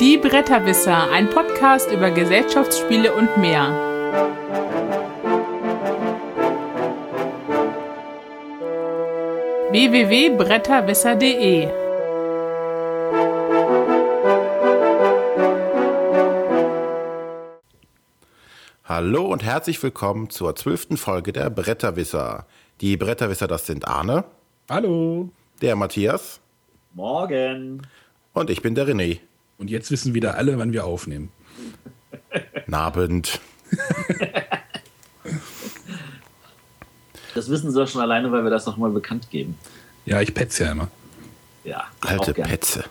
Die Bretterwisser, ein Podcast über Gesellschaftsspiele und mehr. www.bretterwisser.de Hallo und herzlich willkommen zur zwölften Folge der Bretterwisser. Die Bretterwisser, das sind Arne. Hallo. Der Matthias. Morgen. Und ich bin der René. Und jetzt wissen wieder alle, wann wir aufnehmen. Nabend. Das wissen sie doch schon alleine, weil wir das noch mal bekannt geben. Ja, ich petze ja immer. Ja. Alte Petze.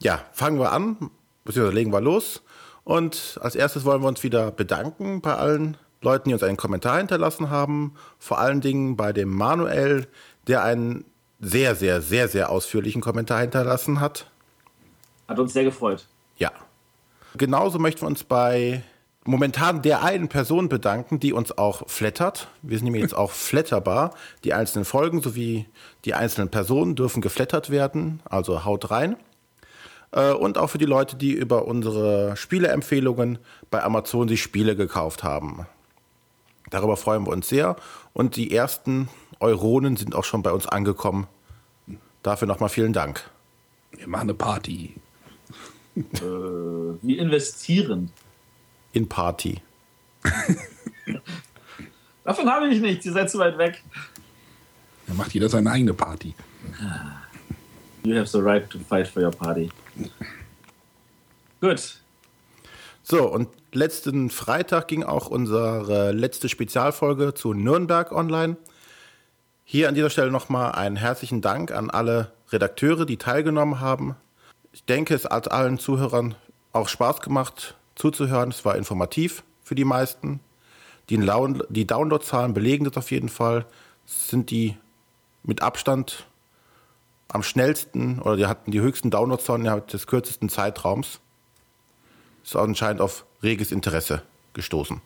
Ja, fangen wir an, beziehungsweise legen wir los. Und als erstes wollen wir uns wieder bedanken bei allen Leuten, die uns einen Kommentar hinterlassen haben. Vor allen Dingen bei dem Manuel, der einen sehr, sehr, sehr, sehr ausführlichen Kommentar hinterlassen hat. Hat uns sehr gefreut. Ja. Genauso möchten wir uns bei momentan der einen Person bedanken, die uns auch flattert. Wir sind nämlich jetzt auch flatterbar. Die einzelnen Folgen sowie die einzelnen Personen dürfen geflattert werden, also haut rein. Äh, und auch für die Leute, die über unsere Spieleempfehlungen bei Amazon die Spiele gekauft haben. Darüber freuen wir uns sehr. Und die ersten Euronen sind auch schon bei uns angekommen. Dafür nochmal vielen Dank. Wir machen eine Party. Äh, wie investieren. In Party. Davon habe ich nichts, ihr seid zu weit weg. Da macht jeder seine eigene Party. You have the right to fight for your party. Gut. So, und letzten Freitag ging auch unsere letzte Spezialfolge zu Nürnberg online. Hier an dieser Stelle nochmal einen herzlichen Dank an alle Redakteure, die teilgenommen haben. Ich denke, es hat allen Zuhörern auch Spaß gemacht zuzuhören. Es war informativ für die meisten. Die, die Downloadzahlen belegen das auf jeden Fall. Es sind die mit Abstand am schnellsten oder die hatten die höchsten Downloadzahlen innerhalb des kürzesten Zeitraums. Ist anscheinend auf reges Interesse gestoßen.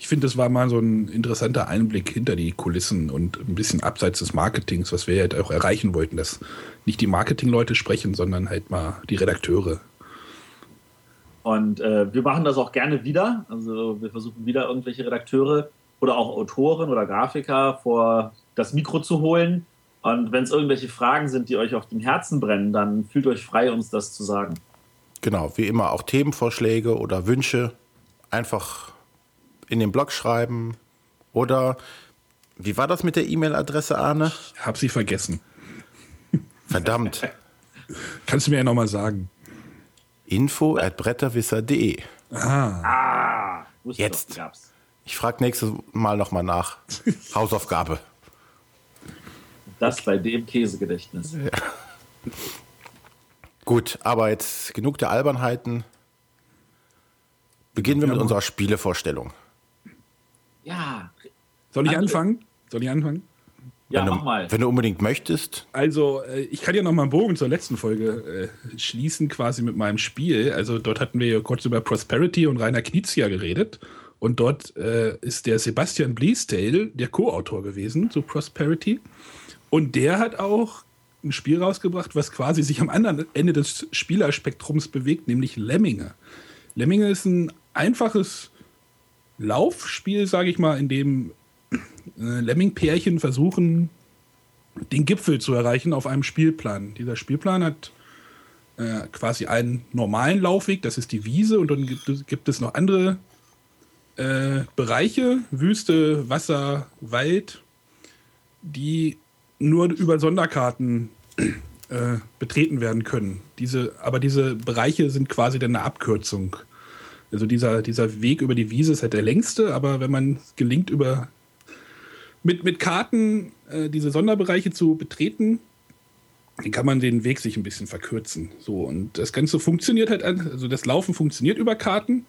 Ich finde, das war mal so ein interessanter Einblick hinter die Kulissen und ein bisschen abseits des Marketings, was wir halt auch erreichen wollten, dass nicht die Marketingleute sprechen, sondern halt mal die Redakteure. Und äh, wir machen das auch gerne wieder. Also wir versuchen wieder irgendwelche Redakteure oder auch Autoren oder Grafiker vor das Mikro zu holen. Und wenn es irgendwelche Fragen sind, die euch auf dem Herzen brennen, dann fühlt euch frei, uns das zu sagen. Genau, wie immer auch Themenvorschläge oder Wünsche einfach in den Blog schreiben. Oder wie war das mit der E-Mail-Adresse, Arne? Ich hab sie vergessen. Verdammt. Kannst du mir ja nochmal sagen? Info at bretterwisser.de. Ah, Ah, Jetzt. Doch, gab's. Ich frage nächstes Mal nochmal nach. Hausaufgabe. Das bei dem Käsegedächtnis. Gut, aber jetzt genug der Albernheiten. Beginnen wir mit unserer Spielevorstellung. Ja, soll ich anfangen? Soll ich anfangen? ja, wenn, du, mach mal. wenn du unbedingt möchtest. Also, äh, ich kann ja noch mal einen Bogen zur letzten Folge äh, schließen, quasi mit meinem Spiel. Also, dort hatten wir ja kurz über Prosperity und Rainer Knizia geredet. Und dort äh, ist der Sebastian Bleasdale der Co-Autor gewesen zu Prosperity. Und der hat auch ein Spiel rausgebracht, was quasi sich am anderen Ende des Spielerspektrums bewegt, nämlich Lemminge. Lemminge ist ein einfaches Laufspiel, sage ich mal, in dem äh, Lemming-Pärchen versuchen, den Gipfel zu erreichen auf einem Spielplan. Dieser Spielplan hat äh, quasi einen normalen Laufweg, das ist die Wiese, und dann gibt es, gibt es noch andere äh, Bereiche, Wüste, Wasser, Wald, die nur über Sonderkarten äh, betreten werden können. Diese, aber diese Bereiche sind quasi dann eine Abkürzung. Also dieser, dieser Weg über die Wiese ist halt der längste, aber wenn man es gelingt, über mit, mit Karten äh, diese Sonderbereiche zu betreten, dann kann man den Weg sich ein bisschen verkürzen. So, und das Ganze funktioniert halt, also das Laufen funktioniert über Karten.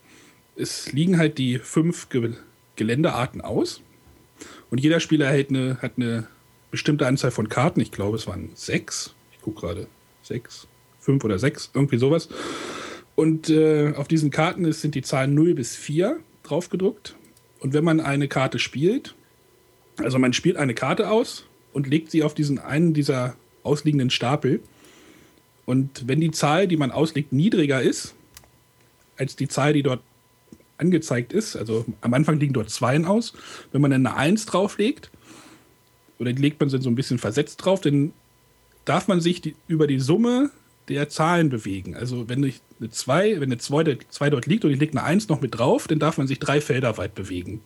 Es liegen halt die fünf Ge Geländearten aus. Und jeder Spieler erhält eine, hat eine bestimmte Anzahl von Karten. Ich glaube, es waren sechs. Ich gucke gerade. Sechs, fünf oder sechs, irgendwie sowas. Und äh, auf diesen Karten ist, sind die Zahlen 0 bis 4 drauf gedruckt. Und wenn man eine Karte spielt, also man spielt eine Karte aus und legt sie auf diesen einen dieser ausliegenden Stapel. Und wenn die Zahl, die man auslegt, niedriger ist als die Zahl, die dort angezeigt ist, also am Anfang liegen dort Zweien aus, wenn man dann eine Eins drauflegt, oder legt man sie so ein bisschen versetzt drauf, dann darf man sich die, über die Summe der Zahlen bewegen. Also wenn ich eine 2, wenn eine 2, 2 dort liegt und ich lege eine 1 noch mit drauf, dann darf man sich drei Felder weit bewegen.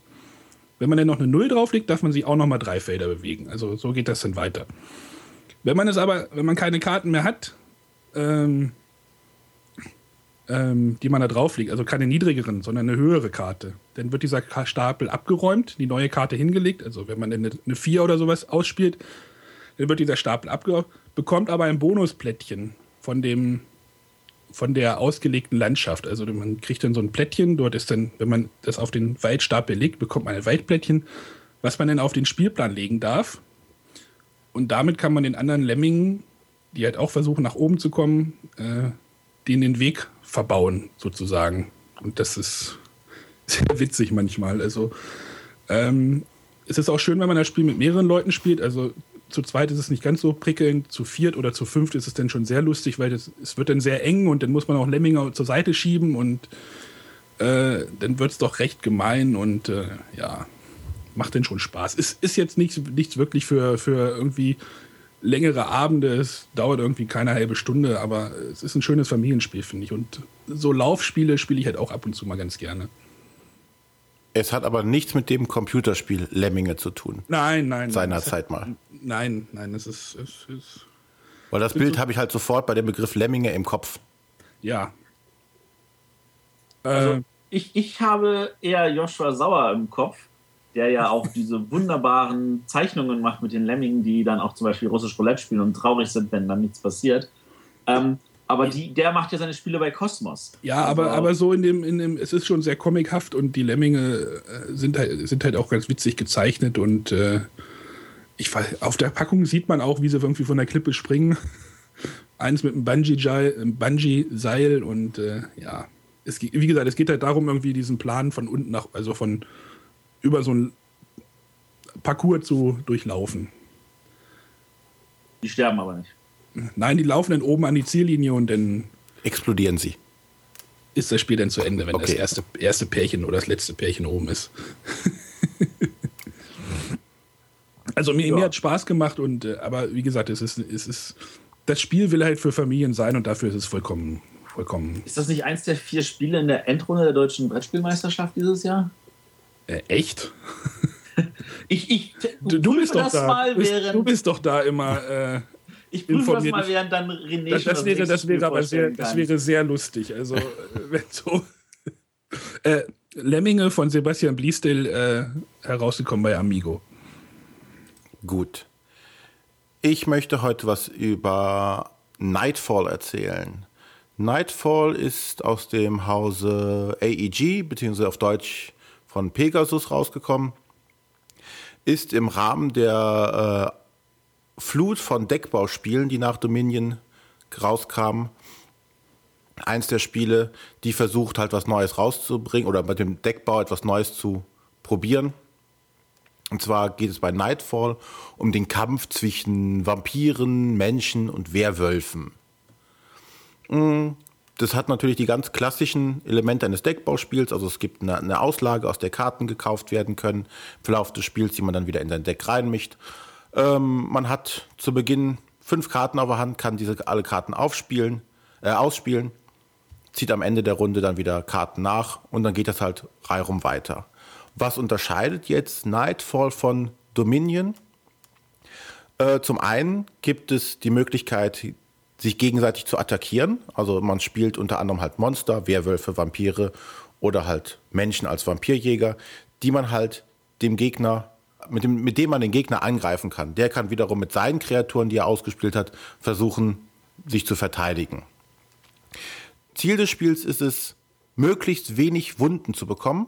Wenn man dann noch eine 0 drauflegt, darf man sich auch noch mal drei Felder bewegen. Also so geht das dann weiter. Wenn man es aber, wenn man keine Karten mehr hat, ähm, ähm, die man da drauflegt, also keine niedrigeren, sondern eine höhere Karte, dann wird dieser Stapel abgeräumt, die neue Karte hingelegt. Also wenn man eine, eine 4 oder sowas ausspielt, dann wird dieser Stapel abgeräumt, bekommt aber ein Bonusplättchen von dem von der ausgelegten Landschaft. Also man kriegt dann so ein Plättchen, dort ist dann, wenn man das auf den Waldstapel legt, bekommt man ein Waldplättchen, was man dann auf den Spielplan legen darf. Und damit kann man den anderen Lemmingen, die halt auch versuchen, nach oben zu kommen, äh, denen den Weg verbauen, sozusagen. Und das ist sehr witzig manchmal. Also ähm, es ist auch schön, wenn man das Spiel mit mehreren Leuten spielt. Also zu zweit ist es nicht ganz so prickelnd, zu viert oder zu fünft ist es dann schon sehr lustig, weil das, es wird dann sehr eng und dann muss man auch Lemminger zur Seite schieben und äh, dann wird es doch recht gemein und äh, ja, macht dann schon Spaß. Es ist jetzt nichts, nichts wirklich für, für irgendwie längere Abende, es dauert irgendwie keine halbe Stunde, aber es ist ein schönes Familienspiel, finde ich. Und so Laufspiele spiele ich halt auch ab und zu mal ganz gerne. Es hat aber nichts mit dem Computerspiel Lemminge zu tun. Nein, nein. Seinerzeit mal. Nein, nein, es ist. Es ist Weil das Bild habe ich halt sofort bei dem Begriff Lemminge im Kopf. Ja. Also, äh, ich, ich habe eher Joshua Sauer im Kopf, der ja auch diese wunderbaren Zeichnungen macht mit den Lemmingen, die dann auch zum Beispiel russisch Roulette spielen und traurig sind, wenn dann nichts passiert. Ähm, aber die, der macht ja seine Spiele bei Kosmos. Ja, also aber, aber so in dem, in dem, es ist schon sehr comichaft und die Lemminge äh, sind halt, sind halt auch ganz witzig gezeichnet und äh, ich weiß, auf der Packung sieht man auch, wie sie irgendwie von der Klippe springen. Eins mit einem Bungee-Seil und äh, ja, es, wie gesagt, es geht halt darum, irgendwie diesen Plan von unten nach, also von über so ein Parcours zu durchlaufen. Die sterben aber nicht. Nein, die laufen dann oben an die Ziellinie und dann explodieren sie. Ist das Spiel dann zu Ende, wenn okay. das erste, erste Pärchen oder das letzte Pärchen oben ist. also mir, ja. mir hat Spaß gemacht und äh, aber wie gesagt, es ist, es ist das Spiel will halt für Familien sein und dafür ist es vollkommen vollkommen. Ist das nicht eins der vier Spiele in der Endrunde der deutschen Brettspielmeisterschaft dieses Jahr? Äh, echt? ich, ich du, du bist doch da. Bist, du bist doch da immer. Äh, ich prüfe das mal, während dann René das, das wäre, das wäre aber sehr, das wäre sehr lustig. Also, äh, wenn so. Äh, Lemminge von Sebastian Bliestel äh, herausgekommen bei Amigo. Gut. Ich möchte heute was über Nightfall erzählen. Nightfall ist aus dem Hause AEG, beziehungsweise auf Deutsch von Pegasus rausgekommen. Ist im Rahmen der äh, Flut von Deckbauspielen, die nach Dominion rauskamen. Eins der Spiele, die versucht halt was Neues rauszubringen oder mit dem Deckbau etwas Neues zu probieren. Und zwar geht es bei Nightfall um den Kampf zwischen Vampiren, Menschen und Werwölfen. Mm, das hat natürlich die ganz klassischen Elemente eines Deckbauspiels. Also es gibt eine, Auslage, aus der Karten gekauft werden können im Verlauf des Spiels, die man dann wieder in sein Deck reinmischt. Ähm, man hat zu Beginn fünf Karten auf der Hand, kann diese alle Karten aufspielen, äh, ausspielen, zieht am Ende der Runde dann wieder Karten nach und dann geht das halt reihum weiter. Was unterscheidet jetzt Nightfall von Dominion? Äh, zum einen gibt es die Möglichkeit, sich gegenseitig zu attackieren. Also man spielt unter anderem halt Monster, Werwölfe, Vampire oder halt Menschen als Vampirjäger, die man halt dem Gegner mit dem, mit dem man den Gegner angreifen kann. Der kann wiederum mit seinen Kreaturen, die er ausgespielt hat, versuchen, sich zu verteidigen. Ziel des Spiels ist es, möglichst wenig Wunden zu bekommen.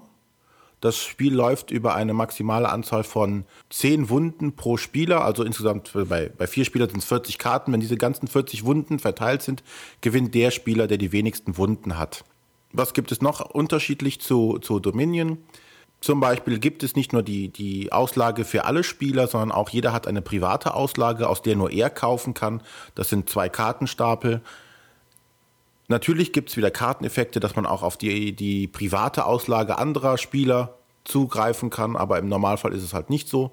Das Spiel läuft über eine maximale Anzahl von 10 Wunden pro Spieler, also insgesamt bei, bei vier Spielern sind es 40 Karten. Wenn diese ganzen 40 Wunden verteilt sind, gewinnt der Spieler, der die wenigsten Wunden hat. Was gibt es noch unterschiedlich zu, zu Dominion? Zum Beispiel gibt es nicht nur die, die Auslage für alle Spieler, sondern auch jeder hat eine private Auslage, aus der nur er kaufen kann. Das sind zwei Kartenstapel. Natürlich gibt es wieder Karteneffekte, dass man auch auf die, die private Auslage anderer Spieler zugreifen kann, aber im Normalfall ist es halt nicht so,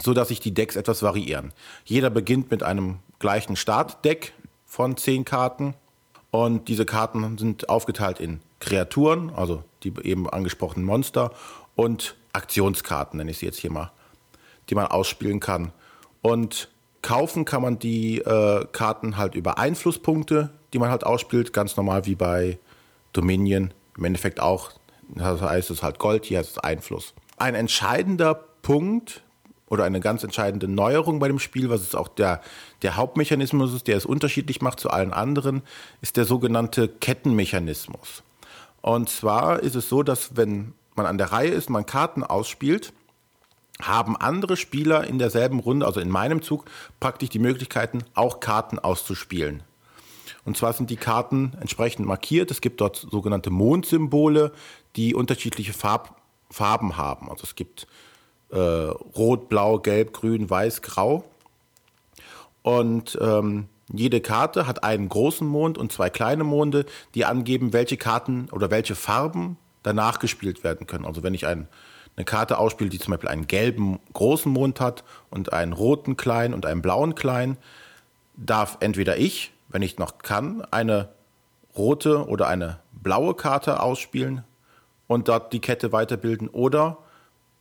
so dass sich die Decks etwas variieren. Jeder beginnt mit einem gleichen Startdeck von zehn Karten und diese Karten sind aufgeteilt in Kreaturen, also die eben angesprochenen Monster und Aktionskarten, nenne ich sie jetzt hier mal, die man ausspielen kann. Und kaufen kann man die äh, Karten halt über Einflusspunkte, die man halt ausspielt, ganz normal wie bei Dominion. Im Endeffekt auch, das heißt es halt Gold, hier heißt es Einfluss. Ein entscheidender Punkt oder eine ganz entscheidende Neuerung bei dem Spiel, was ist auch der, der Hauptmechanismus ist, der es unterschiedlich macht zu allen anderen, ist der sogenannte Kettenmechanismus. Und zwar ist es so, dass wenn man an der Reihe ist, man Karten ausspielt, haben andere Spieler in derselben Runde, also in meinem Zug, praktisch die Möglichkeiten, auch Karten auszuspielen. Und zwar sind die Karten entsprechend markiert. Es gibt dort sogenannte Mondsymbole, die unterschiedliche Farb, Farben haben. Also es gibt äh, Rot, Blau, Gelb, Grün, Weiß, Grau. Und ähm, jede Karte hat einen großen Mond und zwei kleine Monde, die angeben, welche Karten oder welche Farben danach gespielt werden können. Also wenn ich ein, eine Karte ausspiele, die zum Beispiel einen gelben großen Mond hat und einen roten kleinen und einen blauen kleinen, darf entweder ich, wenn ich noch kann, eine rote oder eine blaue Karte ausspielen und dort die Kette weiterbilden oder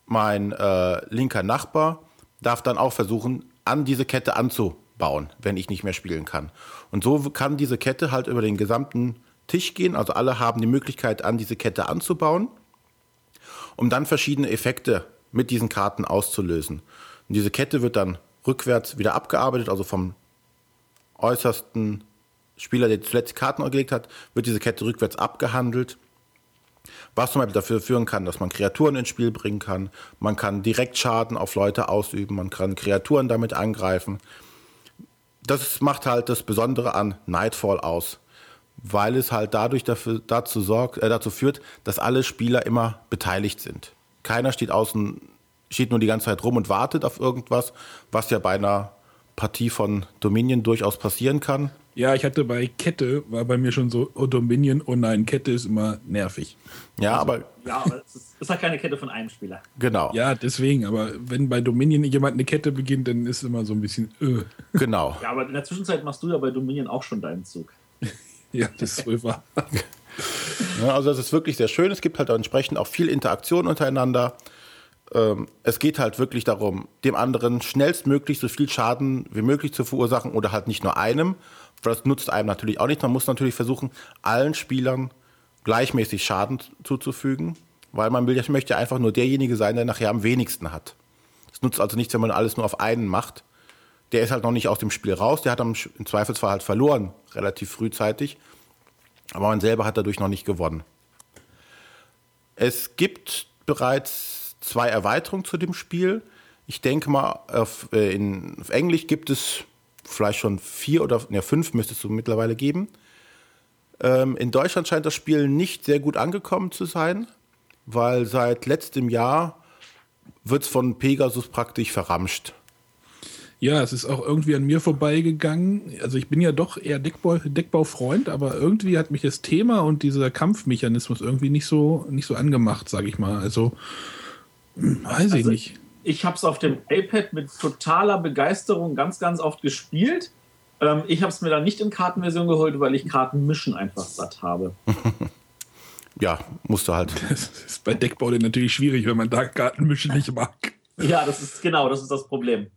mein äh, linker Nachbar darf dann auch versuchen, an diese Kette anzubauen, wenn ich nicht mehr spielen kann. Und so kann diese Kette halt über den gesamten Tisch gehen. Also alle haben die Möglichkeit, an diese Kette anzubauen, um dann verschiedene Effekte mit diesen Karten auszulösen. Und diese Kette wird dann rückwärts wieder abgearbeitet, also vom äußersten Spieler, der zuletzt Karten gelegt hat, wird diese Kette rückwärts abgehandelt was zum Beispiel dafür führen kann, dass man Kreaturen ins Spiel bringen kann. Man kann direkt Schaden auf Leute ausüben, man kann Kreaturen damit angreifen. Das macht halt das Besondere an Nightfall aus, weil es halt dadurch dafür, dazu, sorgt, äh, dazu führt, dass alle Spieler immer beteiligt sind. Keiner steht außen, steht nur die ganze Zeit rum und wartet auf irgendwas, was ja bei einer Partie von Dominion durchaus passieren kann. Ja, ich hatte bei Kette, war bei mir schon so, oh Dominion, oh nein, Kette ist immer nervig. Ja, also, aber. Ja, aber es ist, ist halt keine Kette von einem Spieler. Genau. Ja, deswegen, aber wenn bei Dominion jemand eine Kette beginnt, dann ist immer so ein bisschen. Öh. Genau. Ja, aber in der Zwischenzeit machst du ja bei Dominion auch schon deinen Zug. ja, das ist wohl wahr. ja, also, das ist wirklich sehr schön. Es gibt halt entsprechend auch viel Interaktion untereinander ähm, es geht halt wirklich darum, dem anderen schnellstmöglich so viel Schaden wie möglich zu verursachen oder halt nicht nur einem. Das nutzt einem natürlich auch nicht. Man muss natürlich versuchen, allen Spielern gleichmäßig Schaden zuzufügen, weil man will, möchte einfach nur derjenige sein, der nachher am wenigsten hat. Es nutzt also nichts, wenn man alles nur auf einen macht. Der ist halt noch nicht aus dem Spiel raus, der hat im Zweifelsfall halt verloren, relativ frühzeitig. Aber man selber hat dadurch noch nicht gewonnen. Es gibt bereits zwei Erweiterungen zu dem Spiel. Ich denke mal, auf, äh, in, auf Englisch gibt es vielleicht schon vier oder ja, fünf müsste es so mittlerweile geben. Ähm, in Deutschland scheint das Spiel nicht sehr gut angekommen zu sein, weil seit letztem Jahr wird es von Pegasus praktisch verramscht. Ja, es ist auch irgendwie an mir vorbeigegangen. Also ich bin ja doch eher Deckbau, Deckbaufreund, aber irgendwie hat mich das Thema und dieser Kampfmechanismus irgendwie nicht so nicht so angemacht, sage ich mal. Also Weiß also, ich nicht. Ich habe es auf dem iPad mit totaler Begeisterung ganz, ganz oft gespielt. Ähm, ich habe es mir dann nicht in Kartenversion geholt, weil ich Kartenmischen einfach satt habe. ja, musst du halt. Das ist bei Deckbau natürlich schwierig, wenn man da Kartenmischen nicht mag. Ja, das ist genau, das ist das Problem.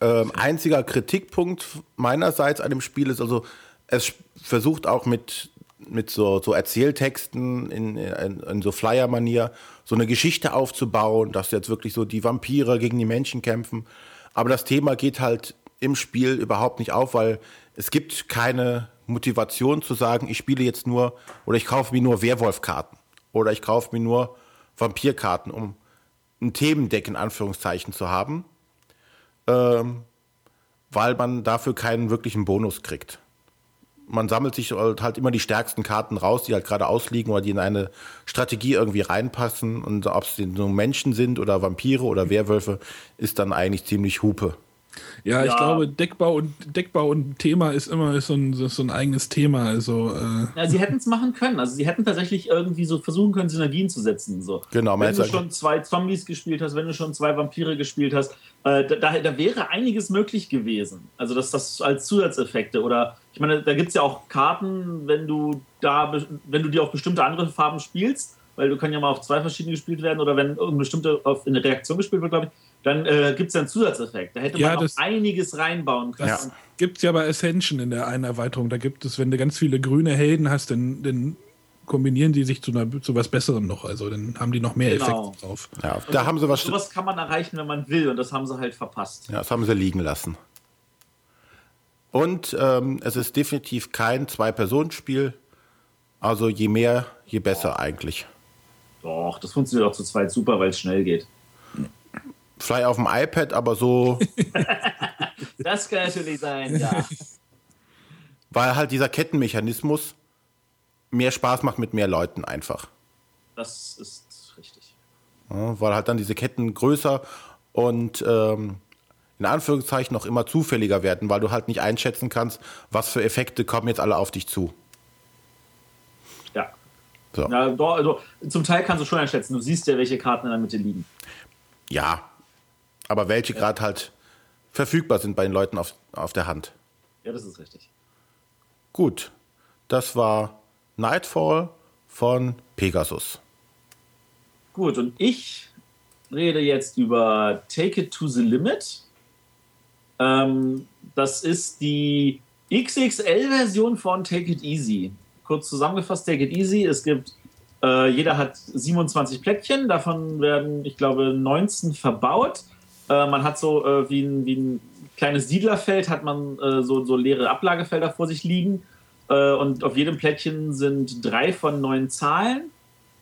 Ähm, einziger Kritikpunkt meinerseits an dem Spiel ist also, es versucht auch mit mit so, so Erzähltexten in, in, in so Flyer-Manier so eine Geschichte aufzubauen, dass jetzt wirklich so die Vampire gegen die Menschen kämpfen. Aber das Thema geht halt im Spiel überhaupt nicht auf, weil es gibt keine Motivation zu sagen, ich spiele jetzt nur oder ich kaufe mir nur Werwolf-Karten oder ich kaufe mir nur Vampirkarten, um ein Themendeck in Anführungszeichen zu haben, ähm, weil man dafür keinen wirklichen Bonus kriegt man sammelt sich halt immer die stärksten Karten raus, die halt gerade ausliegen oder die in eine Strategie irgendwie reinpassen. Und ob es nur Menschen sind oder Vampire oder Werwölfe, ist dann eigentlich ziemlich Hupe. Ja, ich glaube, Deckbau und Deckbau und Thema ist immer ist so, ein, so ein eigenes Thema. Also, äh ja, sie hätten es machen können. Also sie hätten tatsächlich irgendwie so versuchen können, Synergien zu setzen. So. Genau, wenn du schon zwei Zombies gespielt hast, wenn du schon zwei Vampire gespielt hast, äh, da, da, wäre einiges möglich gewesen. Also das, das als Zusatzeffekte. Oder ich meine, da gibt es ja auch Karten, wenn du da, wenn du die auf bestimmte andere Farben spielst, weil du können ja mal auf zwei verschiedene gespielt werden oder wenn irgendeine bestimmte auf eine Reaktion gespielt wird, glaube ich, dann äh, gibt es ja einen Zusatzeffekt. Da hätte man ja, auch einiges reinbauen können. Das gibt es ja bei Ascension in der einen Erweiterung. Da gibt es, wenn du ganz viele grüne Helden hast, dann, dann kombinieren die sich zu, einer, zu was Besserem noch. Also dann haben die noch mehr genau. Effekte drauf. Ja, da haben sie was. Sowas kann man erreichen, wenn man will, und das haben sie halt verpasst. Ja, das haben sie liegen lassen. Und ähm, es ist definitiv kein Zwei-Personen-Spiel. Also je mehr, je besser eigentlich. Doch, das funktioniert auch zu zweit super, weil es schnell geht. Vielleicht auf dem iPad, aber so. das kann natürlich sein, ja. Weil halt dieser Kettenmechanismus mehr Spaß macht mit mehr Leuten einfach. Das ist richtig. Ja, weil halt dann diese Ketten größer und ähm, in Anführungszeichen noch immer zufälliger werden, weil du halt nicht einschätzen kannst, was für Effekte kommen jetzt alle auf dich zu. Ja. So. ja also, zum Teil kannst du schon einschätzen. Du siehst ja, welche Karten in der Mitte liegen. Ja, aber welche ja. gerade halt verfügbar sind bei den Leuten auf, auf der Hand. Ja, das ist richtig. Gut, das war Nightfall von Pegasus. Gut, und ich rede jetzt über Take It to the Limit. Ähm, das ist die XXL-Version von Take It Easy. Kurz zusammengefasst, Take It Easy. Es gibt, äh, jeder hat 27 Plättchen, davon werden, ich glaube, 19 verbaut. Äh, man hat so äh, wie, ein, wie ein kleines Siedlerfeld, hat man äh, so, so leere Ablagefelder vor sich liegen äh, und auf jedem Plättchen sind drei von neun Zahlen,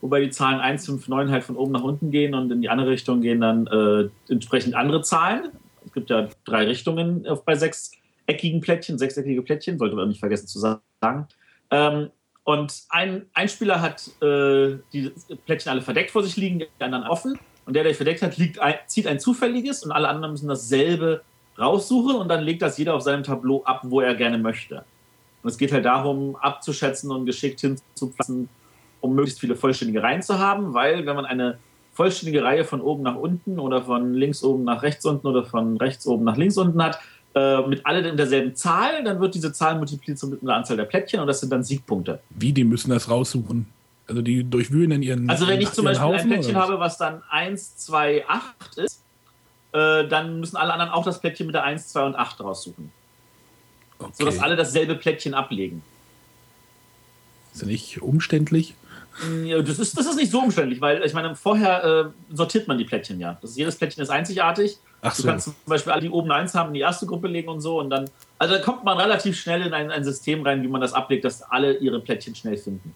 wobei die Zahlen 1, 5, 9 halt von oben nach unten gehen und in die andere Richtung gehen dann äh, entsprechend andere Zahlen. Es gibt ja drei Richtungen bei sechseckigen Plättchen, sechseckige Plättchen, sollte man nicht vergessen zu sagen. Ähm, und ein, ein Spieler hat die Plättchen alle verdeckt vor sich liegen, die anderen offen. Und der, der verdeckt hat, liegt ein, zieht ein zufälliges und alle anderen müssen dasselbe raussuchen und dann legt das jeder auf seinem Tableau ab, wo er gerne möchte. Und es geht halt darum, abzuschätzen und geschickt hinzupassen, um möglichst viele vollständige Reihen zu haben, weil wenn man eine vollständige Reihe von oben nach unten oder von links oben nach rechts unten oder von rechts oben nach links unten hat, äh, mit allen in derselben Zahl, dann wird diese Zahl multipliziert mit der Anzahl der Plättchen und das sind dann Siegpunkte. Wie, die müssen das raussuchen? Also die durchwühlen in ihren Also wenn ich zum Beispiel Haufen, ein Plättchen habe, was dann 1, 2, 8 ist, äh, dann müssen alle anderen auch das Plättchen mit der 1, 2 und 8 raussuchen. Okay. Sodass alle dasselbe Plättchen ablegen. Ist das nicht umständlich? Ja, das, ist, das ist nicht so umständlich, weil ich meine, vorher äh, sortiert man die Plättchen ja. Das, jedes Plättchen ist einzigartig. Ach so. Du kannst zum Beispiel alle, die oben eins haben, in die erste Gruppe legen und so. Und dann, also da kommt man relativ schnell in ein, ein System rein, wie man das ablegt, dass alle ihre Plättchen schnell finden.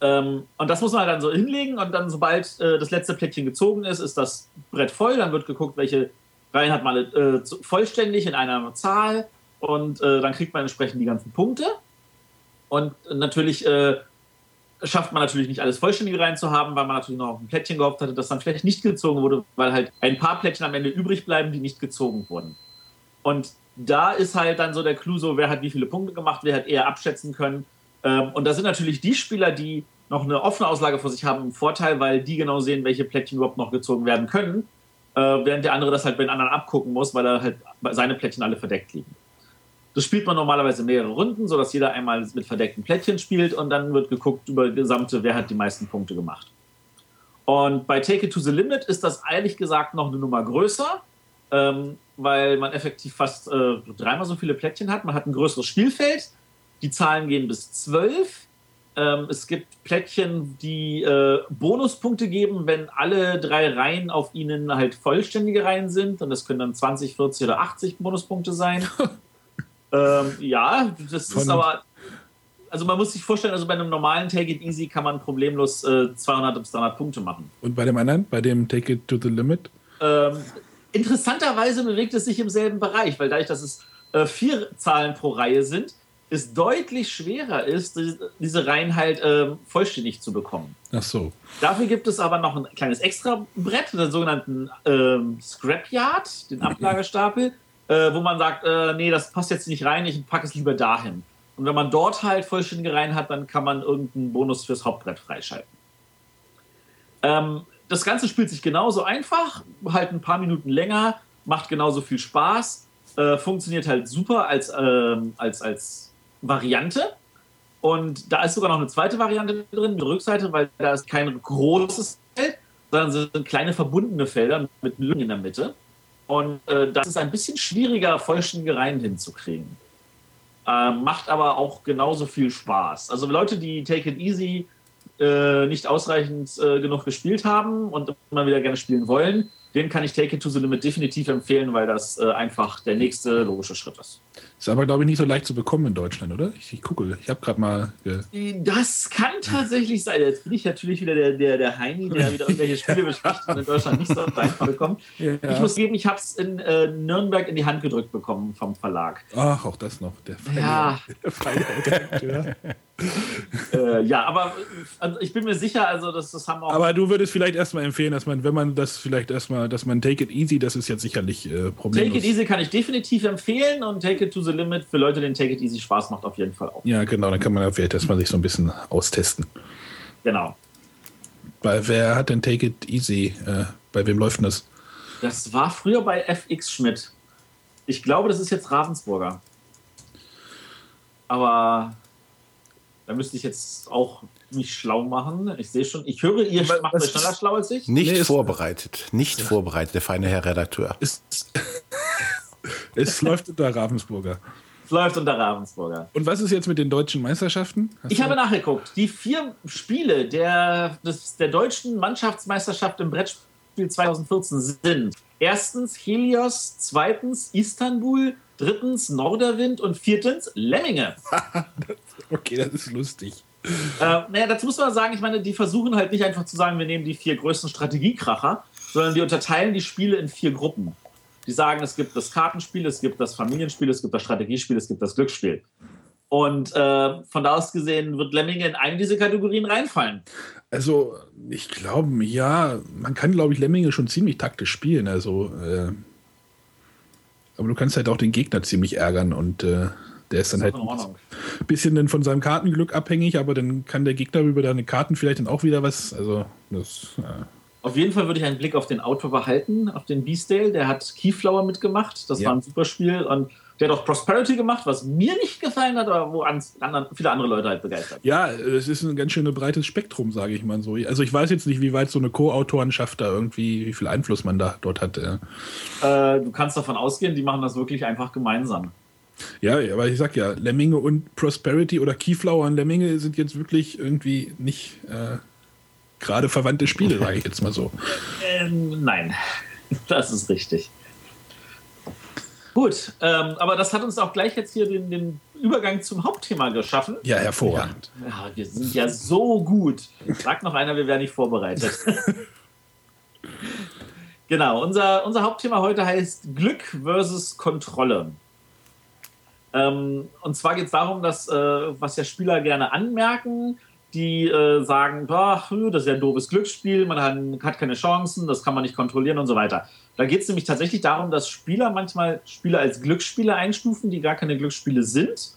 Ähm, und das muss man halt dann so hinlegen und dann, sobald äh, das letzte Plättchen gezogen ist, ist das Brett voll. Dann wird geguckt, welche Reihen hat man äh, vollständig in einer Zahl und äh, dann kriegt man entsprechend die ganzen Punkte. Und natürlich äh, schafft man natürlich nicht alles vollständig rein zu haben, weil man natürlich noch auf ein Plättchen gehofft hatte, das dann vielleicht nicht gezogen wurde, weil halt ein paar Plättchen am Ende übrig bleiben, die nicht gezogen wurden. Und da ist halt dann so der Clou, so wer hat wie viele Punkte gemacht, wer hat eher abschätzen können. Ähm, und da sind natürlich die Spieler, die noch eine offene Auslage vor sich haben, im Vorteil, weil die genau sehen, welche Plättchen überhaupt noch gezogen werden können, äh, während der andere das halt bei den anderen abgucken muss, weil er halt seine Plättchen alle verdeckt liegen. Das spielt man normalerweise mehrere Runden, sodass jeder einmal mit verdeckten Plättchen spielt und dann wird geguckt über gesamte, wer hat die meisten Punkte gemacht. Und bei Take It to the Limit ist das ehrlich gesagt noch eine Nummer größer, ähm, weil man effektiv fast äh, dreimal so viele Plättchen hat. Man hat ein größeres Spielfeld, die Zahlen gehen bis zwölf. Ähm, es gibt Plättchen, die äh, Bonuspunkte geben, wenn alle drei Reihen auf ihnen halt vollständige Reihen sind. Und das können dann 20, 40 oder 80 Bonuspunkte sein. Ähm, ja, das Von ist aber. Also man muss sich vorstellen, also bei einem normalen Take It Easy kann man problemlos äh, 200 bis 300 Punkte machen. Und bei dem anderen, bei dem Take It to the Limit? Ähm, interessanterweise bewegt es sich im selben Bereich, weil dadurch, dass es äh, vier Zahlen pro Reihe sind, es deutlich schwerer ist, diese Reihen halt äh, vollständig zu bekommen. Ach so. Dafür gibt es aber noch ein kleines Extra-Brett, den sogenannten ähm, Scrapyard, den Ablagestapel, äh, wo man sagt, äh, nee, das passt jetzt nicht rein, ich packe es lieber dahin. Und wenn man dort halt vollständige Reihen hat, dann kann man irgendeinen Bonus fürs Hauptbrett freischalten. Ähm, das Ganze spielt sich genauso einfach, halt ein paar Minuten länger, macht genauso viel Spaß, äh, funktioniert halt super als, ähm, als, als Variante. Und da ist sogar noch eine zweite Variante drin, die Rückseite, weil da ist kein großes Feld, sondern sind kleine verbundene Felder mit Lücken in der Mitte. Und äh, das ist ein bisschen schwieriger, vollständige Reihen hinzukriegen. Äh, macht aber auch genauso viel Spaß. Also Leute, die Take It Easy äh, nicht ausreichend äh, genug gespielt haben und immer wieder gerne spielen wollen, den kann ich Take It to the Limit definitiv empfehlen, weil das äh, einfach der nächste logische Schritt ist. Ist aber, glaube ich, nicht so leicht zu bekommen in Deutschland, oder? Ich, ich gucke, ich habe gerade mal. Das kann tatsächlich sein. Jetzt bin ich natürlich wieder der, der, der Heini, der wieder irgendwelche Spiele bespricht und in Deutschland nicht so einfach bekommt. Ja. Ich muss geben, ich habe es in äh, Nürnberg in die Hand gedrückt bekommen vom Verlag. Ach, auch das noch. Der feine, ja. Der feine äh, ja, aber also ich bin mir sicher, also das, das haben auch. Aber du würdest vielleicht erstmal empfehlen, dass man, wenn man das vielleicht erstmal, dass man Take It Easy, das ist jetzt sicherlich äh, problemlos. Take It Easy kann ich definitiv empfehlen und Take It to the Limit für Leute, denen Take It Easy Spaß macht, auf jeden Fall auch. Ja, genau, dann kann man vielleicht erstmal sich so ein bisschen austesten. Genau. Bei wer hat denn Take It Easy? Äh, bei wem läuft denn das? Das war früher bei FX Schmidt. Ich glaube, das ist jetzt Ravensburger. Aber da müsste ich jetzt auch mich schlau machen. Ich sehe schon, ich höre, ihr macht euch schneller schlau als ich. Nicht nee, vorbereitet, nicht ja. vorbereitet, der feine Herr Redakteur. Es, es läuft unter Ravensburger. Es läuft unter Ravensburger. Und was ist jetzt mit den deutschen Meisterschaften? Hast ich habe nachgeguckt. Die vier Spiele der, des, der deutschen Mannschaftsmeisterschaft im Brettspiel 2014 sind erstens Helios, zweitens Istanbul, drittens Norderwind und viertens Lemminge. okay, das ist lustig. Äh, naja, dazu muss man sagen, ich meine, die versuchen halt nicht einfach zu sagen, wir nehmen die vier größten Strategiekracher, sondern die unterteilen die Spiele in vier Gruppen. Die sagen, es gibt das Kartenspiel, es gibt das Familienspiel, es gibt das Strategiespiel, es gibt das Glücksspiel. Und äh, von da aus gesehen wird Lemminge in eine dieser Kategorien reinfallen. Also, ich glaube, ja, man kann, glaube ich, Lemminge schon ziemlich taktisch spielen. Also, äh, aber du kannst halt auch den Gegner ziemlich ärgern und äh, der ist dann halt ein bisschen dann von seinem Kartenglück abhängig, aber dann kann der Gegner über deine Karten vielleicht dann auch wieder was. Also, das. Äh auf jeden Fall würde ich einen Blick auf den Autor behalten, auf den Beastdale. Der hat Keyflower mitgemacht. Das ja. war ein super Spiel. Und der hat auch Prosperity gemacht, was mir nicht gefallen hat, aber wo anderen, viele andere Leute halt begeistert. Ja, es ist ein ganz schön breites Spektrum, sage ich mal so. Also ich weiß jetzt nicht, wie weit so eine Co-Autorenschaft da irgendwie, wie viel Einfluss man da dort hat. Äh, du kannst davon ausgehen, die machen das wirklich einfach gemeinsam. Ja, aber ich sag ja, Lemminge und Prosperity oder Keyflower und Lemminge sind jetzt wirklich irgendwie nicht äh, gerade verwandte Spiele, sage ich jetzt mal so. Ähm, nein, das ist richtig. Gut, ähm, aber das hat uns auch gleich jetzt hier den, den Übergang zum Hauptthema geschaffen. Ja, hervorragend. Ja, wir sind ja so gut. Sagt noch einer, wir wären nicht vorbereitet. genau, unser, unser Hauptthema heute heißt Glück versus Kontrolle. Ähm, und zwar geht es darum, dass, äh, was ja Spieler gerne anmerken, die äh, sagen, das ist ja ein doofes Glücksspiel, man hat, hat, keine Chancen, das kann man nicht kontrollieren und so weiter. Da geht es nämlich tatsächlich darum, dass Spieler manchmal Spiele als Glücksspiele einstufen, die gar keine Glücksspiele sind,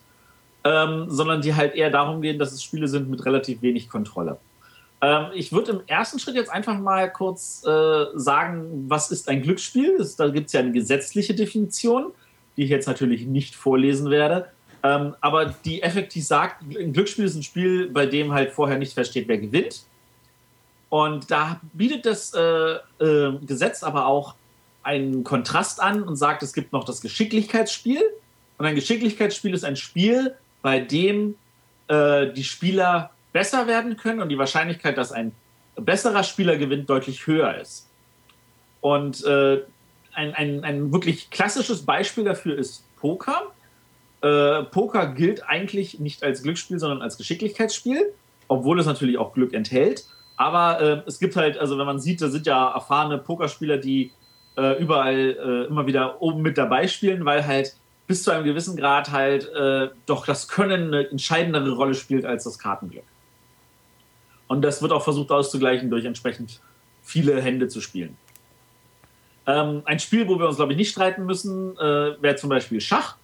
ähm, sondern die halt eher darum gehen, dass es Spiele sind mit relativ wenig Kontrolle. Ähm, ich würde im ersten Schritt jetzt einfach mal kurz äh, sagen, was ist ein Glücksspiel? Das, da gibt es ja eine gesetzliche Definition, die ich jetzt natürlich nicht vorlesen werde. Ähm, aber die effektiv sagt, ein Glücksspiel ist ein Spiel, bei dem halt vorher nicht feststeht, wer gewinnt. Und da bietet das äh, äh, Gesetz aber auch einen Kontrast an und sagt, es gibt noch das Geschicklichkeitsspiel. Und ein Geschicklichkeitsspiel ist ein Spiel, bei dem äh, die Spieler besser werden können und die Wahrscheinlichkeit, dass ein besserer Spieler gewinnt, deutlich höher ist. Und äh, ein, ein, ein wirklich klassisches Beispiel dafür ist Poker. Äh, Poker gilt eigentlich nicht als Glücksspiel, sondern als Geschicklichkeitsspiel, obwohl es natürlich auch Glück enthält. Aber äh, es gibt halt, also wenn man sieht, da sind ja erfahrene Pokerspieler, die äh, überall äh, immer wieder oben mit dabei spielen, weil halt bis zu einem gewissen Grad halt äh, doch das Können eine entscheidendere Rolle spielt als das Kartenglück. Und das wird auch versucht auszugleichen durch entsprechend viele Hände zu spielen. Ähm, ein Spiel, wo wir uns, glaube ich, nicht streiten müssen, äh, wäre zum Beispiel Schach,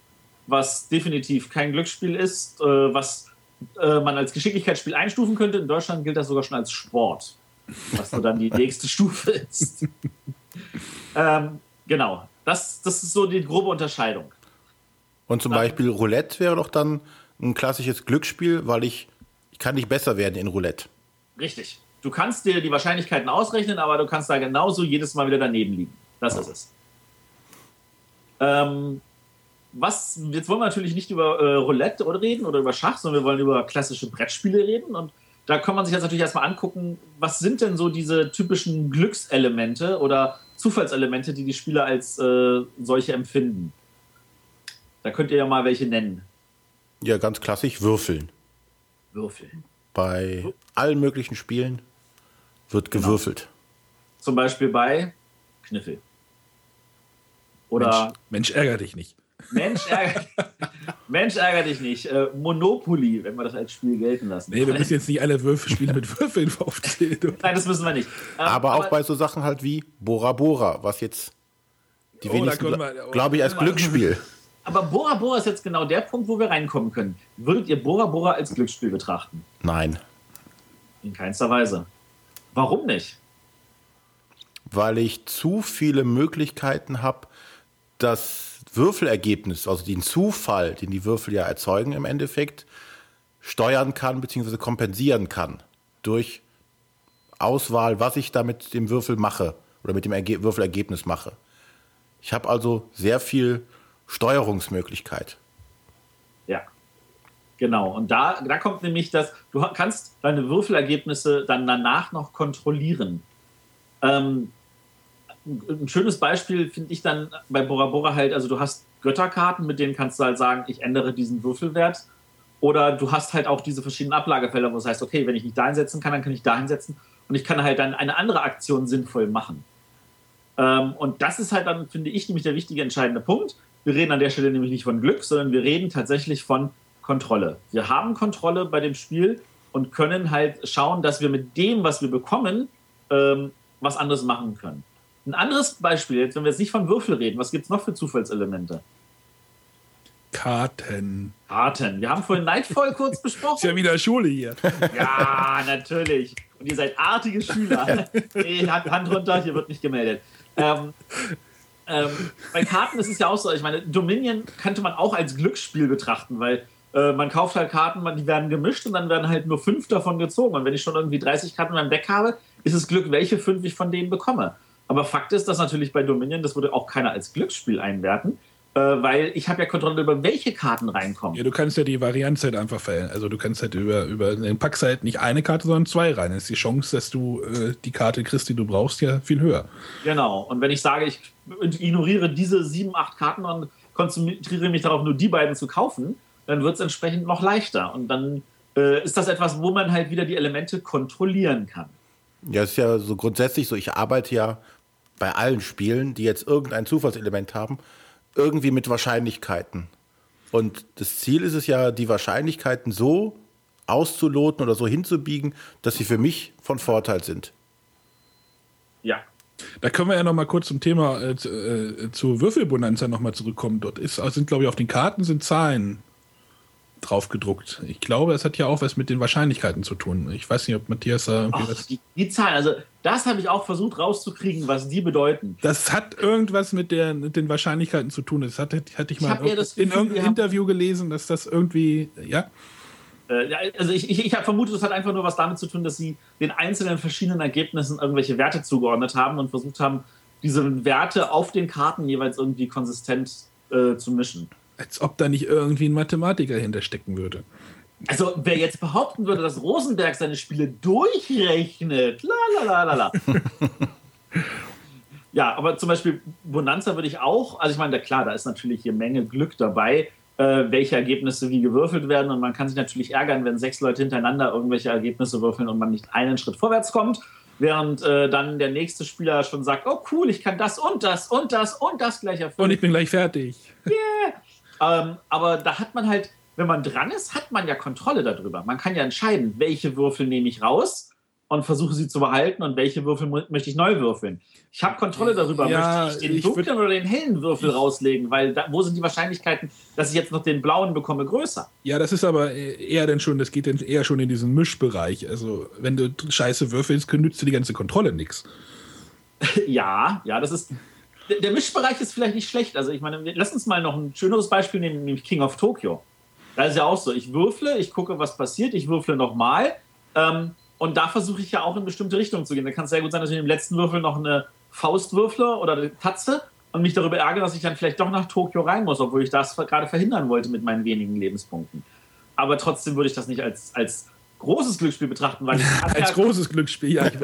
was definitiv kein Glücksspiel ist, äh, was äh, man als Geschicklichkeitsspiel einstufen könnte. In Deutschland gilt das sogar schon als Sport, was so dann die nächste Stufe ist. ähm, genau, das, das ist so die grobe Unterscheidung. Und zum Beispiel Roulette wäre doch dann ein klassisches Glücksspiel, weil ich, ich kann nicht besser werden in Roulette. Richtig. Du kannst dir die Wahrscheinlichkeiten ausrechnen, aber du kannst da genauso jedes Mal wieder daneben liegen. Das ist es. Ähm, was, jetzt wollen wir natürlich nicht über äh, Roulette oder reden oder über Schach, sondern wir wollen über klassische Brettspiele reden. Und da kann man sich jetzt natürlich erstmal angucken, was sind denn so diese typischen Glückselemente oder Zufallselemente, die die Spieler als äh, solche empfinden. Da könnt ihr ja mal welche nennen. Ja, ganz klassisch Würfeln. Würfeln. Bei allen möglichen Spielen wird genau. gewürfelt. Genau. Zum Beispiel bei Kniffel. Oder Mensch, Mensch ärger dich nicht. Mensch, ärger, Mensch, ärger dich nicht. Äh, Monopoly, wenn wir das als Spiel gelten lassen. Nee, wir müssen jetzt nicht alle Würfelspiele mit Würfeln aufzählen. Nein, das müssen wir nicht. Ähm, aber, aber, auch bei so Sachen halt wie Bora Bora, was jetzt die oh, wenigsten, oh, glaube ich, als Glücksspiel. Aber Bora Bora ist jetzt genau der Punkt, wo wir reinkommen können. Würdet ihr Bora Bora als Glücksspiel betrachten? Nein. In keinster Weise. Warum nicht? Weil ich zu viele Möglichkeiten habe, das Würfelergebnis, also den Zufall, den die Würfel ja erzeugen im Endeffekt, steuern kann bzw. kompensieren kann durch Auswahl, was ich da mit dem Würfel mache oder mit dem Erge Würfelergebnis mache. Ich habe also sehr viel Steuerungsmöglichkeit. Ja, genau. Und da, da kommt nämlich das, du kannst deine Würfelergebnisse dann danach noch kontrollieren. Ähm, ein schönes Beispiel finde ich dann bei Bora Bora halt, also du hast Götterkarten, mit denen kannst du halt sagen, ich ändere diesen Würfelwert. Oder du hast halt auch diese verschiedenen Ablagefelder, wo es heißt, okay, wenn ich nicht da hinsetzen kann, dann kann ich da hinsetzen und ich kann halt dann eine andere Aktion sinnvoll machen. Ähm, und das ist halt dann, finde ich, nämlich der wichtige, entscheidende Punkt. Wir reden an der Stelle nämlich nicht von Glück, sondern wir reden tatsächlich von Kontrolle. Wir haben Kontrolle bei dem Spiel und können halt schauen, dass wir mit dem, was wir bekommen, ähm, was anderes machen können. Ein anderes Beispiel, jetzt, wenn wir jetzt nicht von Würfel reden, was gibt es noch für Zufallselemente? Karten. Karten. Wir haben vorhin Nightfall kurz besprochen. Ist ja wieder Schule hier. Ja, natürlich. Und ihr seid artige Schüler. Hey, Hand runter, hier wird nicht gemeldet. Ähm, ähm, bei Karten ist es ja auch so, ich meine, Dominion könnte man auch als Glücksspiel betrachten, weil äh, man kauft halt Karten, die werden gemischt und dann werden halt nur fünf davon gezogen. Und wenn ich schon irgendwie 30 Karten in meinem Deck habe, ist es Glück, welche fünf ich von denen bekomme. Aber Fakt ist, dass natürlich bei Dominion, das würde auch keiner als Glücksspiel einwerten, äh, weil ich habe ja Kontrolle über welche Karten reinkommen. Ja, du kannst ja die Varianz halt einfach verhellen. Also du kannst halt über, über den packst halt nicht eine Karte, sondern zwei rein. Dann ist die Chance, dass du äh, die Karte kriegst, die du brauchst, ja viel höher. Genau. Und wenn ich sage, ich ignoriere diese sieben, acht Karten und konzentriere mich darauf, nur die beiden zu kaufen, dann wird es entsprechend noch leichter. Und dann äh, ist das etwas, wo man halt wieder die Elemente kontrollieren kann. Ja, es ist ja so grundsätzlich so, ich arbeite ja bei allen Spielen, die jetzt irgendein Zufallselement haben, irgendwie mit Wahrscheinlichkeiten. Und das Ziel ist es ja, die Wahrscheinlichkeiten so auszuloten oder so hinzubiegen, dass sie für mich von Vorteil sind. Ja. Da können wir ja noch mal kurz zum Thema äh, zu, äh, Würfelbonanza noch mal zurückkommen. Dort ist, sind, glaube ich, auf den Karten sind Zahlen drauf gedruckt. Ich glaube, es hat ja auch was mit den Wahrscheinlichkeiten zu tun. Ich weiß nicht, ob Matthias da Ach, die, die, Zahlen, also das habe ich auch versucht rauszukriegen, was die bedeuten. Das hat irgendwas mit, der, mit den Wahrscheinlichkeiten zu tun. Das hatte, hatte ich mal ich in irgendeinem Interview gelesen, dass das irgendwie, ja. Äh, also ich, ich, ich habe vermutet, das hat einfach nur was damit zu tun, dass sie den einzelnen verschiedenen Ergebnissen irgendwelche Werte zugeordnet haben und versucht haben, diese Werte auf den Karten jeweils irgendwie konsistent äh, zu mischen. Als ob da nicht irgendwie ein Mathematiker hinterstecken würde. Also, wer jetzt behaupten würde, dass Rosenberg seine Spiele durchrechnet, la la la la la. ja, aber zum Beispiel Bonanza würde ich auch, also ich meine, klar, da ist natürlich hier Menge Glück dabei, äh, welche Ergebnisse wie gewürfelt werden und man kann sich natürlich ärgern, wenn sechs Leute hintereinander irgendwelche Ergebnisse würfeln und man nicht einen Schritt vorwärts kommt, während äh, dann der nächste Spieler schon sagt, oh cool, ich kann das und das und das und das gleich erfüllen. Und ich bin gleich fertig. Yeah. Ähm, aber da hat man halt, wenn man dran ist, hat man ja Kontrolle darüber. Man kann ja entscheiden, welche Würfel nehme ich raus und versuche sie zu behalten und welche Würfel möchte ich neu würfeln. Ich habe Kontrolle darüber, ja, möchte ich den dunklen oder den hellen Würfel rauslegen, weil da, wo sind die Wahrscheinlichkeiten, dass ich jetzt noch den blauen bekomme, größer? Ja, das ist aber eher dann schon, das geht dann eher schon in diesen Mischbereich. Also wenn du scheiße würfelst, nützt dir die ganze Kontrolle nichts. ja, ja, das ist. Der Mischbereich ist vielleicht nicht schlecht. Also ich meine, lass uns mal noch ein schöneres Beispiel nehmen, nämlich King of Tokyo. Da ist ja auch so, ich würfle, ich gucke, was passiert, ich würfle nochmal. Ähm, und da versuche ich ja auch in bestimmte Richtungen zu gehen. Da kann es sehr gut sein, dass ich im letzten Würfel noch eine Faust würfle oder eine Tatze und mich darüber ärgere, dass ich dann vielleicht doch nach Tokio rein muss, obwohl ich das gerade verhindern wollte mit meinen wenigen Lebenspunkten. Aber trotzdem würde ich das nicht als, als großes Glücksspiel betrachten, weil als großes Glücksspiel, ja. Ich,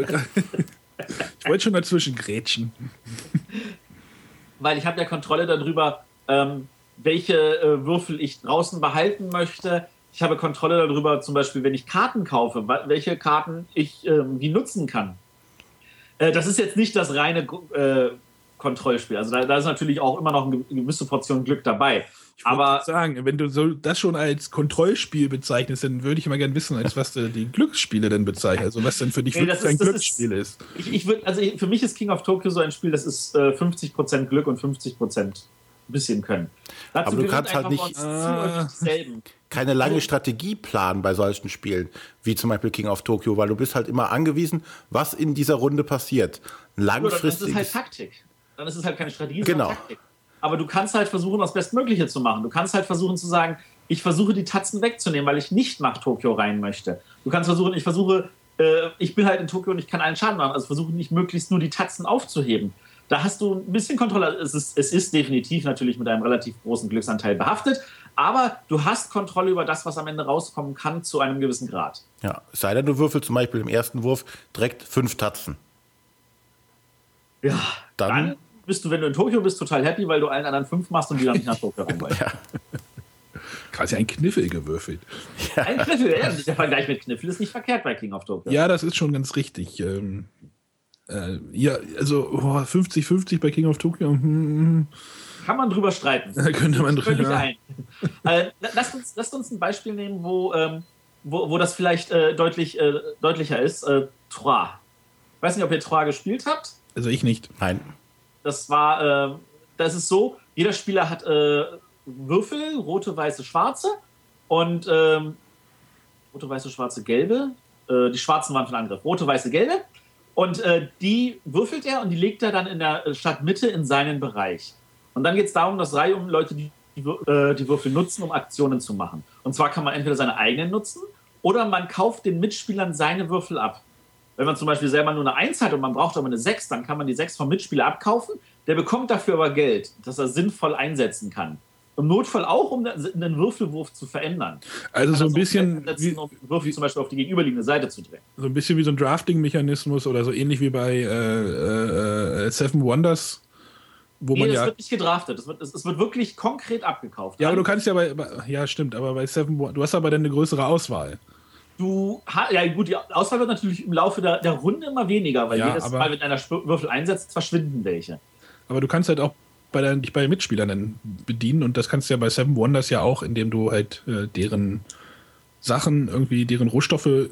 ich wollte schon dazwischen grätschen. weil ich habe ja Kontrolle darüber, ähm, welche äh, Würfel ich draußen behalten möchte, ich habe Kontrolle darüber, zum Beispiel, wenn ich Karten kaufe, welche Karten ich äh, wie nutzen kann. Äh, das ist jetzt nicht das reine äh, Kontrollspiel. Also da, da, ist natürlich auch immer noch eine gewisse Portion Glück dabei. Ich Aber sagen, wenn du so das schon als Kontrollspiel bezeichnest, dann würde ich mal gerne wissen, als was die Glücksspiele denn bezeichnen. Also was denn für dich nee, wirklich ein Glücksspiel ist. ist. Ich, ich würd, also für mich ist King of Tokyo so ein Spiel, das ist äh, 50% Glück und 50% bisschen können. Dazu Aber du kannst halt nicht äh, keine lange Strategie planen bei solchen Spielen, wie zum Beispiel King of Tokyo, weil du bist halt immer angewiesen, was in dieser Runde passiert. Langfristig. Dann ist es halt Taktik. Dann ist es halt keine Strategie, genau. Taktik. Aber du kannst halt versuchen, das Bestmögliche zu machen. Du kannst halt versuchen zu sagen, ich versuche die Tatzen wegzunehmen, weil ich nicht nach Tokio rein möchte. Du kannst versuchen, ich versuche, äh, ich bin halt in Tokio und ich kann allen Schaden machen. Also versuche nicht möglichst nur die Tatzen aufzuheben. Da hast du ein bisschen Kontrolle. Es ist, es ist definitiv natürlich mit einem relativ großen Glücksanteil behaftet, aber du hast Kontrolle über das, was am Ende rauskommen kann, zu einem gewissen Grad. Ja, es sei denn, du würfelst zum Beispiel im ersten Wurf direkt fünf Tatzen. Ja, dann, dann bist du, wenn du in Tokio bist, total happy, weil du allen anderen fünf machst und die dann nicht nach Tokio rein wollen. ja. Quasi ein Kniffel gewürfelt. Ja. Ein Kniffel, ja. Der Vergleich mit Kniffel ist nicht verkehrt bei King of Tokyo. Ja, das ist schon ganz richtig. Ähm, äh, ja, also 50-50 bei King of Tokyo. Hm, hm. Kann man drüber streiten. Da könnte man drüber. Ein. äh, lasst, uns, lasst uns ein Beispiel nehmen, wo, ähm, wo, wo das vielleicht äh, deutlich, äh, deutlicher ist. Äh, Trois. Ich weiß nicht, ob ihr Trois gespielt habt. Also ich nicht. Nein. Das war, äh, das ist so, jeder Spieler hat äh, Würfel, rote, weiße, schwarze und ähm, rote, weiße, schwarze, gelbe. Äh, die schwarzen waren von Angriff. Rote, weiße, gelbe. Und äh, die würfelt er und die legt er dann in der Stadtmitte in seinen Bereich. Und dann geht es darum, dass Reihe um Leute die, die, äh, die Würfel nutzen, um Aktionen zu machen. Und zwar kann man entweder seine eigenen nutzen oder man kauft den Mitspielern seine Würfel ab. Wenn man zum Beispiel selber nur eine 1 hat und man braucht aber eine 6, dann kann man die 6 vom Mitspieler abkaufen. Der bekommt dafür aber Geld, das er sinnvoll einsetzen kann. Im Notfall auch, um einen Würfelwurf zu verändern. Also so ein bisschen. Wie, um Würfel wie, zum Beispiel auf die gegenüberliegende Seite zu drehen. So ein bisschen wie so ein Drafting-Mechanismus oder so ähnlich wie bei äh, äh, Seven Wonders. Wo nee, man das ja, wird nicht gedraftet. Es wird, es, wird wirklich konkret abgekauft. Ja, aber du kannst ja bei. Ja, stimmt, aber bei Seven Wonders. Du hast aber dann eine größere Auswahl. Du, ja gut, die Auswahl wird natürlich im Laufe der, der Runde immer weniger, weil ja, jedes Mal, wenn einer Würfel einsetzt, verschwinden welche. Aber du kannst halt auch bei deinen, dich bei Mitspielern dann bedienen und das kannst du ja bei Seven Wonders ja auch, indem du halt äh, deren Sachen, irgendwie deren Rohstoffe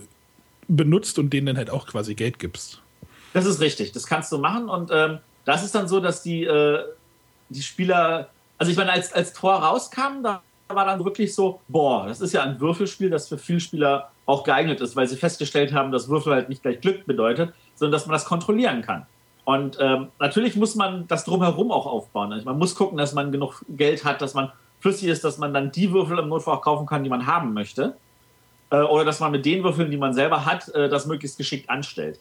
benutzt und denen dann halt auch quasi Geld gibst. Das ist richtig, das kannst du machen und ähm, das ist dann so, dass die, äh, die Spieler, also ich meine, als, als Tor rauskam, da war dann wirklich so, boah, das ist ja ein Würfelspiel, das für viele Spieler auch geeignet ist, weil sie festgestellt haben, dass Würfel halt nicht gleich Glück bedeutet, sondern dass man das kontrollieren kann. Und ähm, natürlich muss man das drumherum auch aufbauen. Also man muss gucken, dass man genug Geld hat, dass man flüssig ist, dass man dann die Würfel im Notfall auch kaufen kann, die man haben möchte. Äh, oder dass man mit den Würfeln, die man selber hat, äh, das möglichst geschickt anstellt.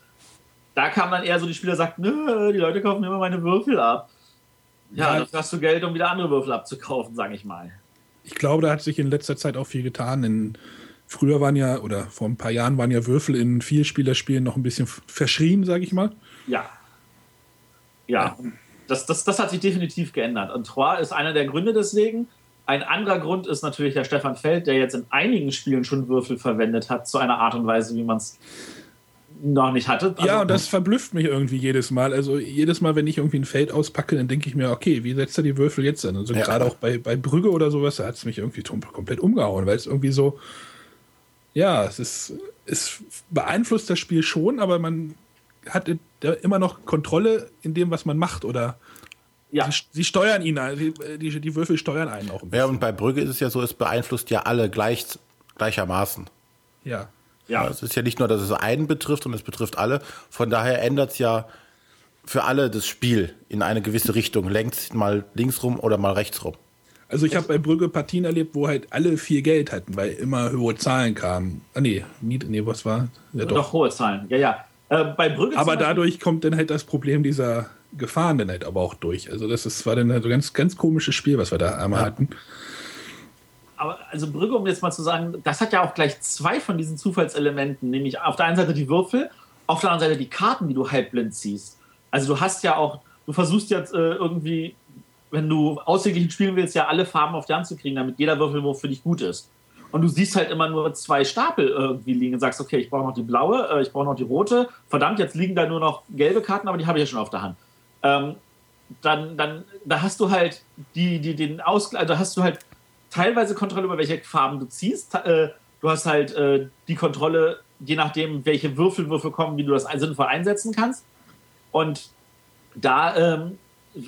Da kam dann eher so, die Spieler sagten, die Leute kaufen immer meine Würfel ab. Ja, ja dafür hast du Geld, um wieder andere Würfel abzukaufen, sage ich mal. Ich glaube, da hat sich in letzter Zeit auch viel getan. In, früher waren ja, oder vor ein paar Jahren waren ja Würfel in Vielspielerspielen noch ein bisschen verschrien, sage ich mal. Ja, ja, das, das, das hat sich definitiv geändert. Und Trois ist einer der Gründe deswegen. Ein anderer Grund ist natürlich der Stefan Feld, der jetzt in einigen Spielen schon Würfel verwendet hat, zu einer Art und Weise, wie man es noch nicht hattet. Also, ja, und das verblüfft mich irgendwie jedes Mal. Also jedes Mal, wenn ich irgendwie ein Feld auspacke, dann denke ich mir, okay, wie setzt er die Würfel jetzt an? Also ja. gerade auch bei, bei Brügge oder sowas, da hat es mich irgendwie komplett umgehauen, weil es irgendwie so, ja, es ist, es beeinflusst das Spiel schon, aber man hat immer noch Kontrolle in dem, was man macht oder ja. Sie, sie, steuern ihn, die, die, die, Würfel steuern einen auch. Ein ja, und bei Brügge ist es ja so, es beeinflusst ja alle gleich, gleichermaßen. Ja. Ja. Es ist ja nicht nur, dass es einen betrifft und es betrifft alle. Von daher ändert es ja für alle das Spiel in eine gewisse Richtung. Lenkt mal links rum oder mal rechts rum. Also ich habe bei Brügge Partien erlebt, wo halt alle viel Geld hatten, weil immer hohe Zahlen kamen. Ah nee, nie, nee was war? Ja, doch. doch hohe Zahlen, ja, ja. Äh, bei Brügge aber dadurch kommt dann halt das Problem dieser Gefahren dann halt aber auch durch. Also das ist, war dann halt so ein ganz, ganz komisches Spiel, was wir da einmal ja. hatten aber also Brügge, um jetzt mal zu sagen, das hat ja auch gleich zwei von diesen Zufallselementen, nämlich auf der einen Seite die Würfel, auf der anderen Seite die Karten, die du halbblind ziehst. Also du hast ja auch, du versuchst jetzt äh, irgendwie, wenn du ausgeglichen spielen willst, ja alle Farben auf die Hand zu kriegen, damit jeder Würfelwurf für dich gut ist. Und du siehst halt immer nur zwei Stapel irgendwie liegen und sagst, okay, ich brauche noch die blaue, äh, ich brauche noch die rote. Verdammt, jetzt liegen da nur noch gelbe Karten, aber die habe ich ja schon auf der Hand. Ähm, dann, dann, da hast du halt die, die, den Ausgleich, da hast du halt teilweise Kontrolle über welche Farben du ziehst. Äh, du hast halt äh, die Kontrolle, je nachdem, welche Würfelwürfe kommen, wie du das sinnvoll einsetzen kannst. Und da ähm,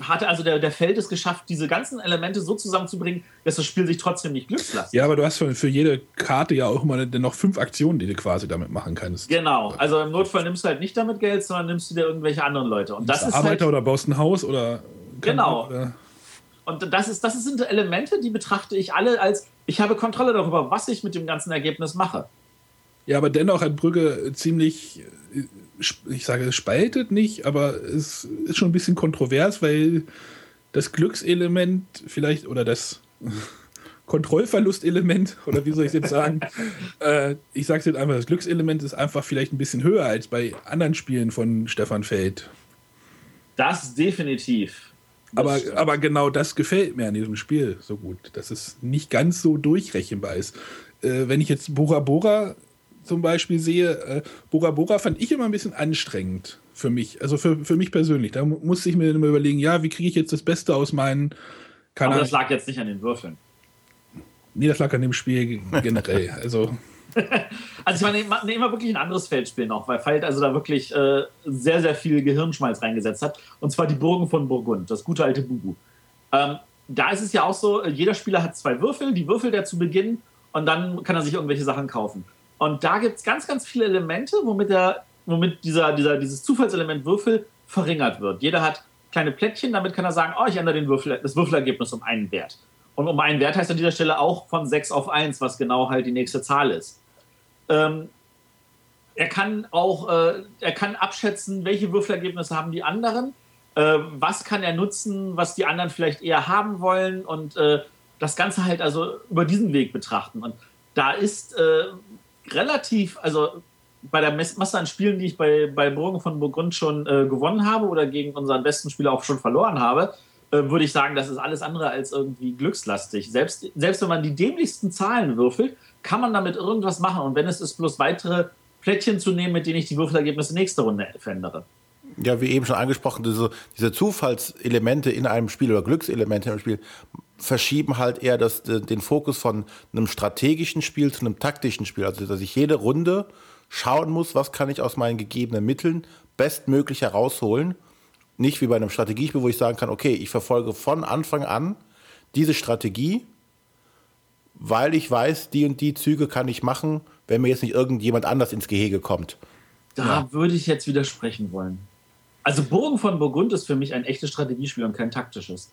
hatte also der, der Feld es geschafft, diese ganzen Elemente so zusammenzubringen, dass das Spiel sich trotzdem nicht glückslasst. Ja, aber du hast für, für jede Karte ja auch immer noch fünf Aktionen, die du quasi damit machen kannst. Genau, also im Notfall nimmst du halt nicht damit Geld, sondern nimmst du dir irgendwelche anderen Leute. Und das ist Arbeiter halt, oder baust ein Haus oder. Genau. Oder und das, ist, das sind Elemente, die betrachte ich alle als, ich habe Kontrolle darüber, was ich mit dem ganzen Ergebnis mache. Ja, aber dennoch hat Brügge ziemlich, ich sage, es spaltet nicht, aber es ist schon ein bisschen kontrovers, weil das Glückselement vielleicht oder das Kontrollverlustelement, oder wie soll ich es jetzt sagen? äh, ich sage es jetzt einfach, das Glückselement ist einfach vielleicht ein bisschen höher als bei anderen Spielen von Stefan Feld. Das definitiv. Aber, aber genau das gefällt mir an diesem Spiel so gut, dass es nicht ganz so durchrechenbar ist. Äh, wenn ich jetzt Bora Bora zum Beispiel sehe, äh, Bora Bora fand ich immer ein bisschen anstrengend für mich, also für, für mich persönlich. Da musste ich mir immer überlegen, ja, wie kriege ich jetzt das Beste aus meinen Kanal. Aber das lag jetzt nicht an den Würfeln. Nee, das lag an dem Spiel generell. also also ich meine, nehmen wir wirklich ein anderes Feldspiel noch, weil Veit also da wirklich äh, sehr, sehr viel Gehirnschmalz reingesetzt hat. Und zwar die Burgen von Burgund, das gute alte Bubu. Ähm, da ist es ja auch so, jeder Spieler hat zwei Würfel, die Würfel der zu Beginn und dann kann er sich irgendwelche Sachen kaufen. Und da gibt es ganz, ganz viele Elemente, womit, der, womit dieser, dieser, dieses Zufallselement Würfel verringert wird. Jeder hat kleine Plättchen, damit kann er sagen, oh, ich ändere den Würfel, das Würfelergebnis um einen Wert. Und um einen Wert heißt an dieser Stelle auch von 6 auf 1, was genau halt die nächste Zahl ist. Ähm, er kann auch, äh, er kann abschätzen, welche Würfelergebnisse haben die anderen, äh, was kann er nutzen, was die anderen vielleicht eher haben wollen und äh, das Ganze halt also über diesen Weg betrachten. Und da ist äh, relativ, also bei der Masse an Spielen, die ich bei, bei Burgen von Burgund schon äh, gewonnen habe oder gegen unseren besten Spieler auch schon verloren habe, äh, würde ich sagen, das ist alles andere als irgendwie glückslastig. Selbst, selbst wenn man die dämlichsten Zahlen würfelt, kann man damit irgendwas machen. Und wenn es ist, bloß weitere Plättchen zu nehmen, mit denen ich die Würfelergebnisse nächste Runde verändere. Ja, wie eben schon angesprochen, diese, diese Zufallselemente in einem Spiel oder Glückselemente im Spiel verschieben halt eher das, den Fokus von einem strategischen Spiel zu einem taktischen Spiel. Also, dass ich jede Runde schauen muss, was kann ich aus meinen gegebenen Mitteln bestmöglich herausholen. Nicht wie bei einem Strategiespiel, wo ich sagen kann, okay, ich verfolge von Anfang an diese Strategie weil ich weiß, die und die Züge kann ich machen, wenn mir jetzt nicht irgendjemand anders ins Gehege kommt. Da ja. würde ich jetzt widersprechen wollen. Also Burgen von Burgund ist für mich ein echtes Strategiespiel und kein taktisches.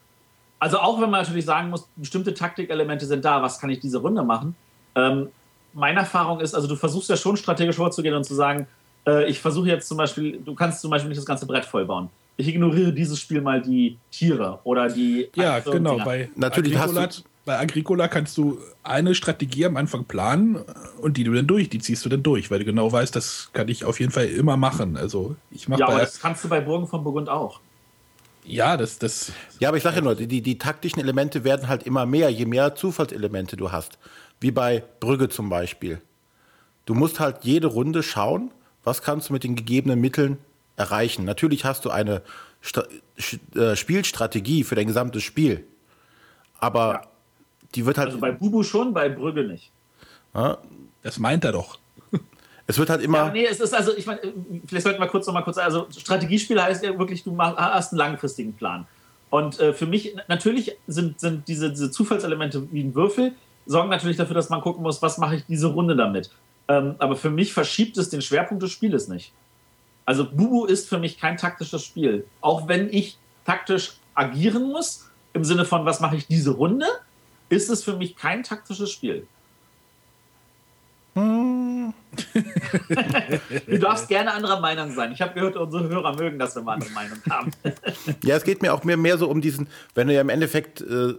Also auch wenn man natürlich sagen muss, bestimmte Taktikelemente sind da, was kann ich diese Runde machen? Ähm, meine Erfahrung ist, also du versuchst ja schon strategisch vorzugehen und zu sagen, äh, ich versuche jetzt zum Beispiel, du kannst zum Beispiel nicht das ganze Brett vollbauen. Ich ignoriere dieses Spiel mal die Tiere oder die. Ja, genau. Bei Natürlich hast du, bei Agricola kannst du eine Strategie am Anfang planen und die du dann durch, die ziehst du dann durch, weil du genau weißt, das kann ich auf jeden Fall immer machen. Also ich mache Ja, aber das kannst du bei Burgen von Burgund auch. Ja, das, das. Ja, aber ich sage ja nur, die, die taktischen Elemente werden halt immer mehr, je mehr Zufallselemente du hast. Wie bei Brügge zum Beispiel. Du musst halt jede Runde schauen, was kannst du mit den gegebenen Mitteln erreichen. Natürlich hast du eine Sta äh, Spielstrategie für dein gesamtes Spiel, aber ja. Die wird halt. Also bei Bubu schon, bei Brügge nicht. Ja. Das meint er doch. Es wird halt immer. Ja, nee, es ist also, ich meine, vielleicht sollten wir kurz noch mal kurz, also Strategiespiel heißt ja wirklich, du hast einen langfristigen Plan. Und äh, für mich, natürlich sind, sind diese, diese Zufallselemente wie ein Würfel, sorgen natürlich dafür, dass man gucken muss, was mache ich diese Runde damit. Ähm, aber für mich verschiebt es den Schwerpunkt des Spieles nicht. Also Bubu ist für mich kein taktisches Spiel. Auch wenn ich taktisch agieren muss, im Sinne von, was mache ich diese Runde, ist es für mich kein taktisches Spiel. Hm. du darfst gerne anderer Meinung sein. Ich habe gehört, unsere Hörer mögen das, wenn wir andere Meinung haben. ja, es geht mir auch mehr, mehr so um diesen, wenn du ja im Endeffekt äh,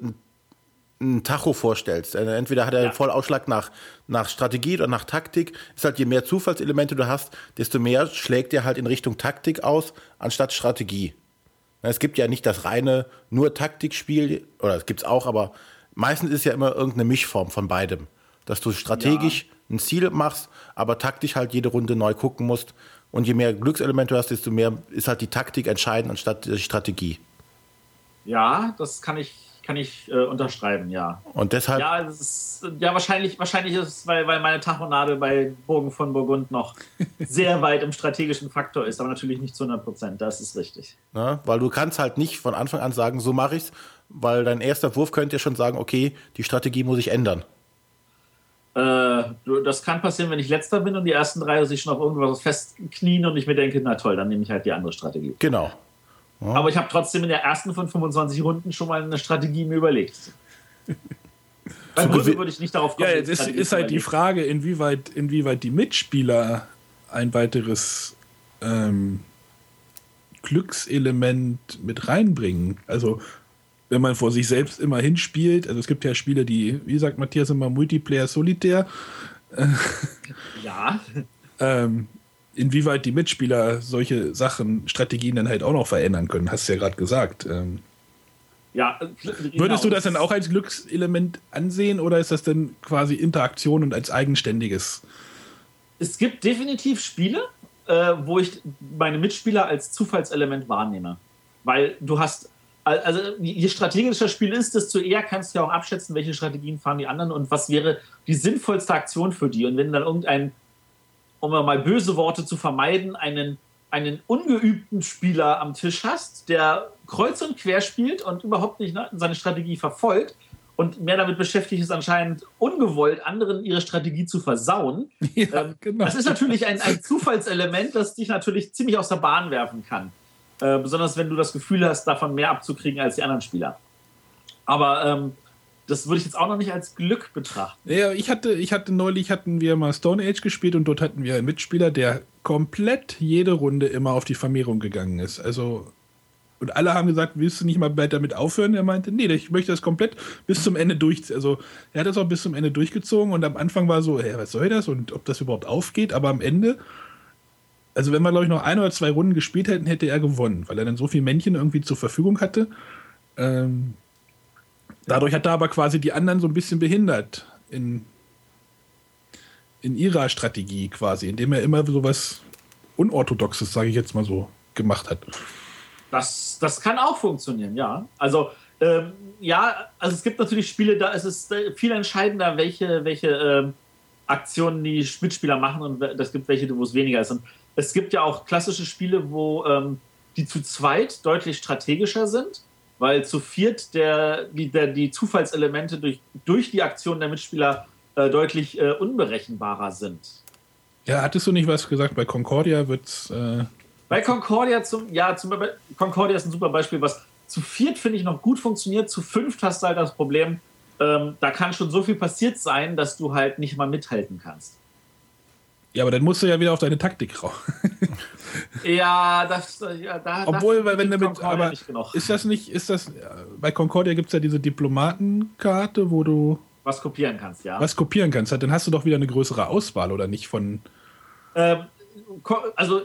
ein Tacho vorstellst. Also entweder hat er ja. voll Ausschlag nach, nach Strategie oder nach Taktik. Ist halt, je mehr Zufallselemente du hast, desto mehr schlägt er halt in Richtung Taktik aus, anstatt Strategie. Es gibt ja nicht das reine nur Taktikspiel, oder es gibt es auch, aber meistens ist ja immer irgendeine Mischform von beidem. Dass du strategisch ja. ein Ziel machst, aber taktisch halt jede Runde neu gucken musst. Und je mehr Glückselemente du hast, desto mehr ist halt die Taktik entscheidend anstatt die Strategie. Ja, das kann ich kann ich äh, unterschreiben, ja. Und deshalb. Ja, ist, ja wahrscheinlich, wahrscheinlich ist es, weil, weil meine Tachonadel bei Burgen von Burgund noch sehr weit im strategischen Faktor ist, aber natürlich nicht zu 100 Prozent, das ist richtig. Ja, weil du kannst halt nicht von Anfang an sagen, so mache ich's, weil dein erster Wurf könnte ja schon sagen, okay, die Strategie muss ich ändern. Äh, das kann passieren, wenn ich letzter bin und die ersten drei sich schon auf irgendwas festknien und ich mir denke, na toll, dann nehme ich halt die andere Strategie. Genau. Ja. Aber ich habe trotzdem in der ersten von 25 Runden schon mal eine Strategie mir überlegt. Bei Brüssel würde ich nicht darauf kommen. Ja, jetzt ist, ist halt die Frage, inwieweit, inwieweit die Mitspieler ein weiteres ähm, Glückselement mit reinbringen. Also wenn man vor sich selbst immer hinspielt, also es gibt ja Spiele, die, wie sagt Matthias immer, Multiplayer solitär. Ja. ähm, inwieweit die Mitspieler solche Sachen, Strategien dann halt auch noch verändern können, hast du ja gerade gesagt. Ähm, ja, genau. Würdest du das dann auch als Glückselement ansehen oder ist das denn quasi Interaktion und als eigenständiges? Es gibt definitiv Spiele, äh, wo ich meine Mitspieler als Zufallselement wahrnehme. Weil du hast, also je strategischer das Spiel ist, desto eher kannst du ja auch abschätzen, welche Strategien fahren die anderen und was wäre die sinnvollste Aktion für die. Und wenn dann irgendein um mal böse Worte zu vermeiden, einen, einen ungeübten Spieler am Tisch hast, der kreuz und quer spielt und überhaupt nicht seine Strategie verfolgt und mehr damit beschäftigt ist, anscheinend ungewollt anderen ihre Strategie zu versauen. Ja, ähm, genau. Das ist natürlich ein, ein Zufallselement, das dich natürlich ziemlich aus der Bahn werfen kann. Äh, besonders wenn du das Gefühl hast, davon mehr abzukriegen als die anderen Spieler. Aber ähm, das würde ich jetzt auch noch nicht als Glück betrachten. Ja, ich hatte, ich hatte neulich hatten wir mal Stone Age gespielt und dort hatten wir einen Mitspieler, der komplett jede Runde immer auf die Vermehrung gegangen ist. Also und alle haben gesagt, willst du nicht mal bald damit aufhören? Er meinte, nee, ich möchte das komplett bis zum Ende durch. Also er hat das auch bis zum Ende durchgezogen und am Anfang war so, hey, was soll das und ob das überhaupt aufgeht. Aber am Ende, also wenn wir glaube ich noch ein oder zwei Runden gespielt hätten, hätte er gewonnen, weil er dann so viele Männchen irgendwie zur Verfügung hatte. Ähm, Dadurch hat er aber quasi die anderen so ein bisschen behindert in, in ihrer Strategie quasi, indem er immer so was Unorthodoxes, sage ich jetzt mal so, gemacht hat. Das, das kann auch funktionieren, ja. Also, ähm, ja, also es gibt natürlich Spiele, da ist es äh, viel entscheidender, welche, welche ähm, Aktionen die Mitspieler machen und es gibt welche, wo es weniger ist. Und es gibt ja auch klassische Spiele, wo ähm, die zu zweit deutlich strategischer sind weil zu viert der, die, der, die Zufallselemente durch, durch die Aktion der Mitspieler äh, deutlich äh, unberechenbarer sind. Ja, hattest du nicht was gesagt? Bei Concordia wird es. Äh bei Concordia, zum, ja, zum, Concordia ist ein super Beispiel, was zu viert, finde ich, noch gut funktioniert. Zu fünft hast du halt das Problem, ähm, da kann schon so viel passiert sein, dass du halt nicht mal mithalten kannst. Ja, aber dann musst du ja wieder auf deine Taktik raus. ja, das, ja, da. Obwohl, weil wenn damit, aber ist das nicht, ist das, bei Concordia gibt es ja diese Diplomatenkarte, wo du was kopieren kannst, ja. Was kopieren kannst, dann hast du doch wieder eine größere Auswahl, oder nicht? Von. Ähm, also,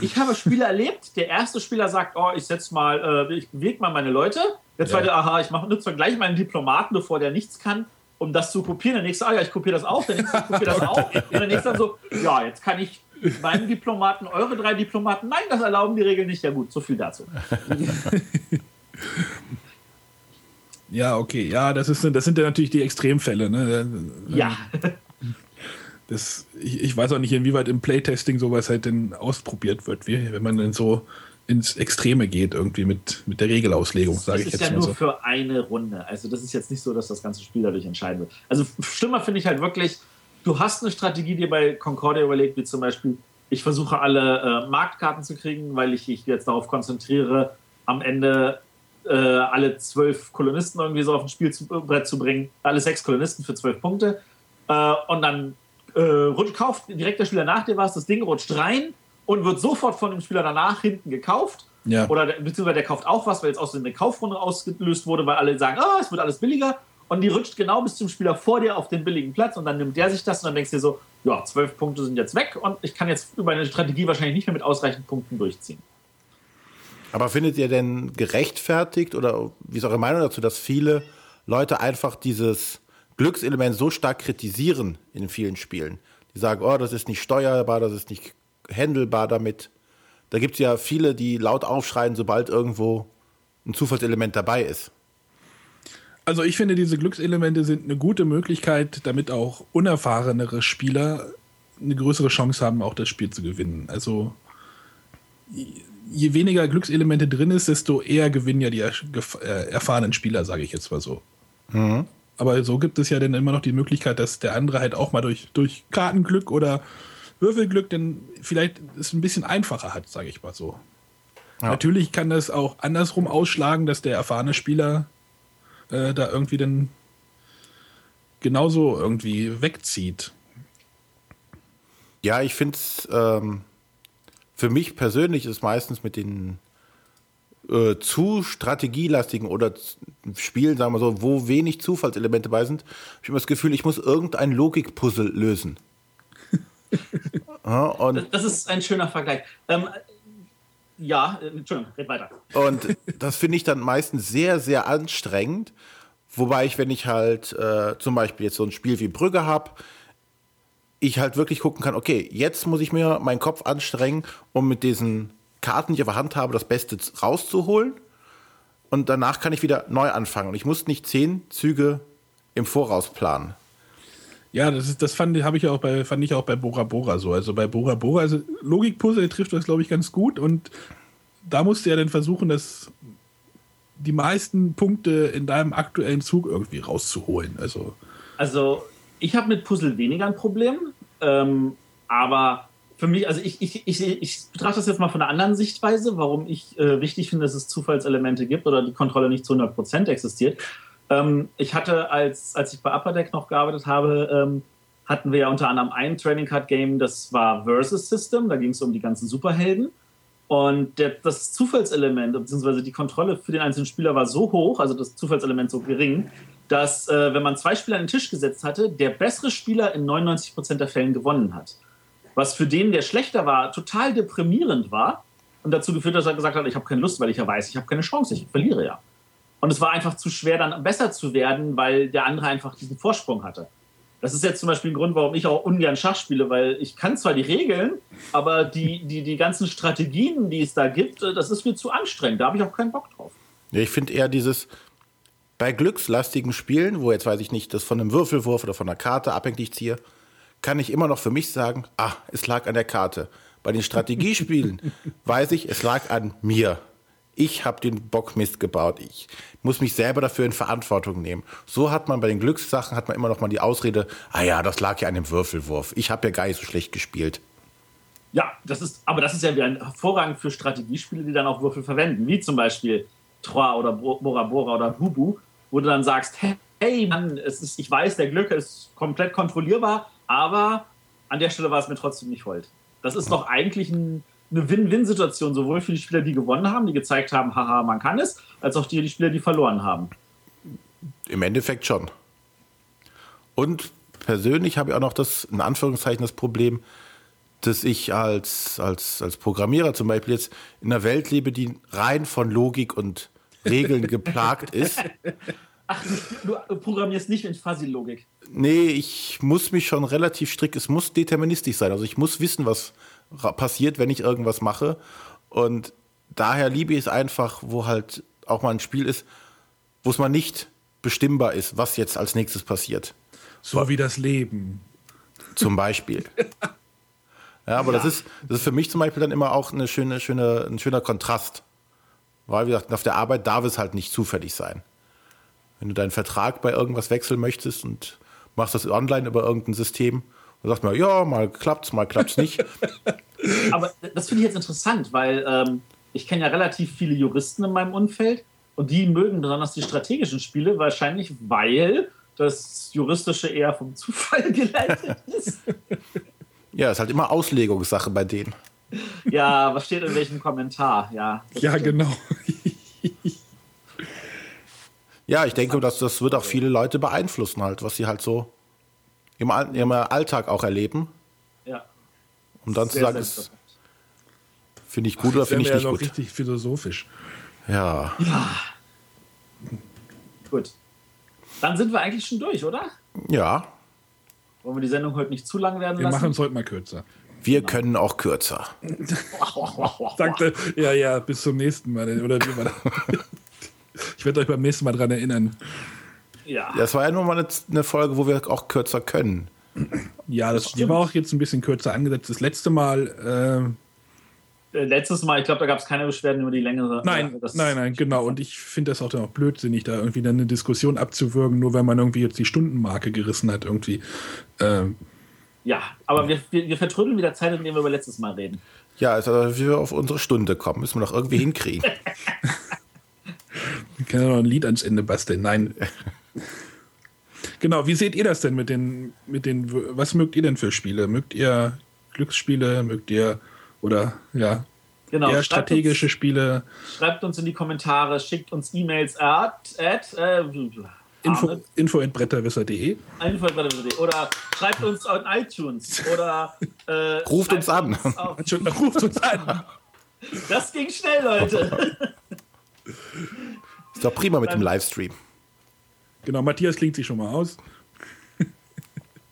ich habe Spieler erlebt. Der erste Spieler sagt, oh, ich setze mal, äh, ich bewege mal meine Leute. Der zweite, ja. aha, ich mache nutze gleich meinen Diplomaten, bevor der nichts kann um das zu kopieren. Der nächste, ah ja, ich kopiere das auch. Der nächste kopiert das auch. Und der nächste dann so, ja, jetzt kann ich meinen Diplomaten, eure drei Diplomaten, nein, das erlauben die Regeln nicht. Ja gut, so viel dazu. ja, okay, ja, das, ist, das sind ja natürlich die Extremfälle. Ne? Ja. Das, ich, ich weiß auch nicht, inwieweit im Playtesting sowas halt denn ausprobiert wird, wie, wenn man dann so ins Extreme geht, irgendwie mit, mit der Regelauslegung, sage ich jetzt mal. Das ist ja nur so. für eine Runde. Also, das ist jetzt nicht so, dass das ganze Spiel dadurch entscheiden wird. Also, schlimmer finde ich halt wirklich, du hast eine Strategie dir bei Concordia überlegt, wie zum Beispiel, ich versuche alle äh, Marktkarten zu kriegen, weil ich mich jetzt darauf konzentriere, am Ende äh, alle zwölf Kolonisten irgendwie so auf ein Spielbrett zu bringen. Alle sechs Kolonisten für zwölf Punkte. Äh, und dann äh, rutscht, kauft direkt der Spieler nach dir was, das Ding rutscht rein und wird sofort von dem Spieler danach hinten gekauft. Ja. Oder beziehungsweise der kauft auch was, weil jetzt aus eine Kaufrunde ausgelöst wurde, weil alle sagen, ah, es wird alles billiger. Und die rutscht genau bis zum Spieler vor dir auf den billigen Platz und dann nimmt der sich das und dann denkst du dir so, ja, zwölf Punkte sind jetzt weg und ich kann jetzt über eine Strategie wahrscheinlich nicht mehr mit ausreichend Punkten durchziehen. Aber findet ihr denn gerechtfertigt oder wie ist eure Meinung dazu, dass viele Leute einfach dieses Glückselement so stark kritisieren in vielen Spielen? Die sagen, oh, das ist nicht steuerbar, das ist nicht handelbar damit. Da gibt es ja viele, die laut aufschreien, sobald irgendwo ein Zufallselement dabei ist. Also ich finde, diese Glückselemente sind eine gute Möglichkeit, damit auch unerfahrenere Spieler eine größere Chance haben, auch das Spiel zu gewinnen. Also je weniger Glückselemente drin ist, desto eher gewinnen ja die äh, erfahrenen Spieler, sage ich jetzt mal so. Mhm. Aber so gibt es ja dann immer noch die Möglichkeit, dass der andere halt auch mal durch, durch Kartenglück oder Würfelglück dann vielleicht es ein bisschen einfacher hat, sage ich mal so. Ja. Natürlich kann das auch andersrum ausschlagen, dass der erfahrene Spieler äh, da irgendwie dann genauso irgendwie wegzieht. Ja, ich finde es ähm, für mich persönlich ist meistens mit den äh, zu strategielastigen oder Spielen, sagen wir so, wo wenig Zufallselemente bei sind, habe ich immer das Gefühl, ich muss irgendein Logikpuzzle lösen. ja, das, das, ist ein schöner Vergleich. Ähm, ja, äh, Entschuldigung, red weiter. Und das finde ich dann meistens sehr, sehr anstrengend. Wobei ich, wenn ich halt äh, zum Beispiel jetzt so ein Spiel wie Brügge habe, ich halt wirklich gucken kann, okay, jetzt muss ich mir meinen Kopf anstrengen, um mit diesen Karten, die ich auf der Hand habe, das Beste rauszuholen. Und danach kann ich wieder neu anfangen. Und ich muss nicht zehn Züge im Voraus planen. Ja, das ist, das fand, ich auch bei, fand ich auch bei Bora Bora so. Also bei Bora Bora, also Logikpuzzle trifft das, glaube ich, ganz gut und da musst du ja dann versuchen, dass die meisten Punkte in deinem aktuellen Zug irgendwie rauszuholen. Also, also ich habe mit Puzzle weniger ein Problem, ähm, aber für mich, also ich, ich, ich, ich betrachte das jetzt mal von einer anderen Sichtweise, warum ich äh, wichtig finde, dass es Zufallselemente gibt oder die Kontrolle nicht zu 100% existiert. Ähm, ich hatte, als, als ich bei Upper Deck noch gearbeitet habe, ähm, hatten wir ja unter anderem ein Training Card Game, das war Versus System, da ging es um die ganzen Superhelden. Und der, das Zufallselement, beziehungsweise die Kontrolle für den einzelnen Spieler war so hoch, also das Zufallselement so gering, dass, äh, wenn man zwei Spieler an den Tisch gesetzt hatte, der bessere Spieler in 99% der Fällen gewonnen hat. Was für den, der schlechter war, total deprimierend war und dazu geführt dass er gesagt hat, ich habe keine Lust, weil ich ja weiß, ich habe keine Chance, ich verliere ja. Und es war einfach zu schwer, dann besser zu werden, weil der andere einfach diesen Vorsprung hatte. Das ist jetzt zum Beispiel ein Grund, warum ich auch ungern Schach spiele, weil ich kann zwar die Regeln, aber die, die, die ganzen Strategien, die es da gibt, das ist mir zu anstrengend. Da habe ich auch keinen Bock drauf. Ja, ich finde eher dieses, bei glückslastigen Spielen, wo jetzt weiß ich nicht, das von einem Würfelwurf oder von einer Karte abhängig ziehe, kann ich immer noch für mich sagen, ah, es lag an der Karte. Bei den Strategiespielen weiß ich, es lag an mir ich habe den Bockmist gebaut, ich muss mich selber dafür in Verantwortung nehmen. So hat man bei den Glückssachen hat man immer noch mal die Ausrede, ah ja, das lag ja an dem Würfelwurf. Ich habe ja gar nicht so schlecht gespielt. Ja, das ist, aber das ist ja wieder hervorragend für Strategiespiele, die dann auch Würfel verwenden, wie zum Beispiel Troa oder Bora Bora oder Hubu, wo du dann sagst, hey Mann, es ist, ich weiß, der Glück ist komplett kontrollierbar, aber an der Stelle war es mir trotzdem nicht hold. Das ist doch eigentlich ein eine Win-Win-Situation, sowohl für die Spieler, die gewonnen haben, die gezeigt haben, haha, man kann es, als auch die, die Spieler, die verloren haben. Im Endeffekt schon. Und persönlich habe ich auch noch das, in Anführungszeichen, das Problem, dass ich als, als, als Programmierer zum Beispiel jetzt in einer Welt lebe, die rein von Logik und Regeln geplagt ist. Ach, du programmierst nicht in Fuzzy-Logik. Nee, ich muss mich schon relativ strikt, es muss deterministisch sein. Also ich muss wissen, was passiert, wenn ich irgendwas mache. Und daher liebe ich es einfach, wo halt auch mal ein Spiel ist, wo es mal nicht bestimmbar ist, was jetzt als nächstes passiert. So wie das Leben. Zum Beispiel. Ja, aber ja. Das, ist, das ist für mich zum Beispiel dann immer auch eine schöne, schöne, ein schöner Kontrast. Weil, wie gesagt, auf der Arbeit darf es halt nicht zufällig sein. Wenn du deinen Vertrag bei irgendwas wechseln möchtest und machst das online über irgendein System, dann sagt man, ja, mal klappt's, mal klappt's nicht. aber das finde ich jetzt interessant, weil ähm, ich kenne ja relativ viele Juristen in meinem Umfeld und die mögen besonders die strategischen Spiele, wahrscheinlich weil das Juristische eher vom Zufall geleitet ist. Ja, ist halt immer Auslegungssache bei denen. Ja, was steht in welchem Kommentar? Ja, ja stimmt. genau. ja, ich denke, dass das wird auch viele Leute beeinflussen, halt, was sie halt so im, im Alltag auch erleben. Ja. Um dann sehr, zu sagen, das finde ich gut Ach, oder finde ich nicht ja gut. richtig philosophisch. Ja. Ja. Gut. Dann sind wir eigentlich schon durch, oder? Ja. Wollen wir die Sendung heute nicht zu lang werden wir lassen? Wir machen es heute mal kürzer. Wir genau. können auch kürzer. Sagte, ja, ja, bis zum nächsten Mal. Oder wie war Ich werde euch beim nächsten Mal daran erinnern. Ja. Das war ja nur mal eine, Folge, wo wir auch kürzer können. Ja, das, das war auch jetzt ein bisschen kürzer angesetzt. Das letzte Mal äh, äh, letztes Mal, ich glaube, da gab es keine Beschwerden über die längere. Nein, äh, nein, nein, genau. Und ich finde das auch dann auch blödsinnig, da irgendwie dann eine Diskussion abzuwürgen, nur weil man irgendwie jetzt die Stundenmarke gerissen hat, irgendwie. Ähm. Ja, aber wir, wir, wir vertrödeln wieder Zeit, indem wir über letztes Mal reden. Ja, also wie wir auf unsere Stunde kommen, müssen wir doch irgendwie hinkriegen. wir können ja noch ein Lied ans Ende basteln. Nein. genau, wie seht ihr das denn mit den, mit den, was mögt ihr denn für Spiele? Mögt ihr Glücksspiele? Mögt ihr oder ja, genau, eher strategische uns, Spiele. Schreibt uns in die Kommentare, schickt uns E-Mails at, at äh, info, info at bretterwisser.de info oder schreibt uns auf iTunes oder äh, ruft uns an. Uns ruft uns an. Das ging schnell, Leute. Ist doch prima mit dem Livestream. Genau, Matthias klingt sich schon mal aus.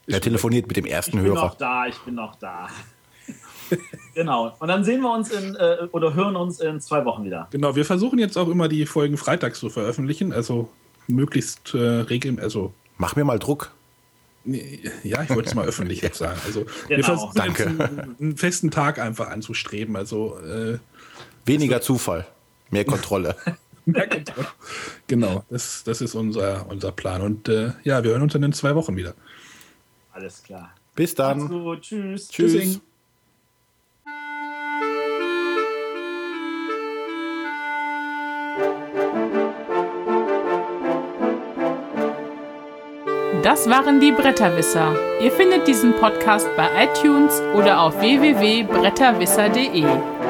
Er telefoniert mit dem ersten ich Hörer. Ich bin noch da, ich bin noch da. Genau. Und dann sehen wir uns in, äh, oder hören uns in zwei Wochen wieder. Genau, wir versuchen jetzt auch immer die Folgen freitags zu veröffentlichen, also möglichst äh, regelmäßig. Also Mach mir mal Druck. Ja, ich wollte es mal öffentlich jetzt sagen. Also genau. wir versuchen Danke. Einen, einen, festen Tag einfach anzustreben. Also äh, weniger Zufall, mehr Kontrolle. Kontrolle. Genau, das, das ist unser, unser Plan. Und äh, ja, wir hören uns dann in zwei Wochen wieder. Alles klar. Bis dann. Tschüss. Tschüss. Tschüss. Das waren die Bretterwisser. Ihr findet diesen Podcast bei iTunes oder auf www.bretterwisser.de.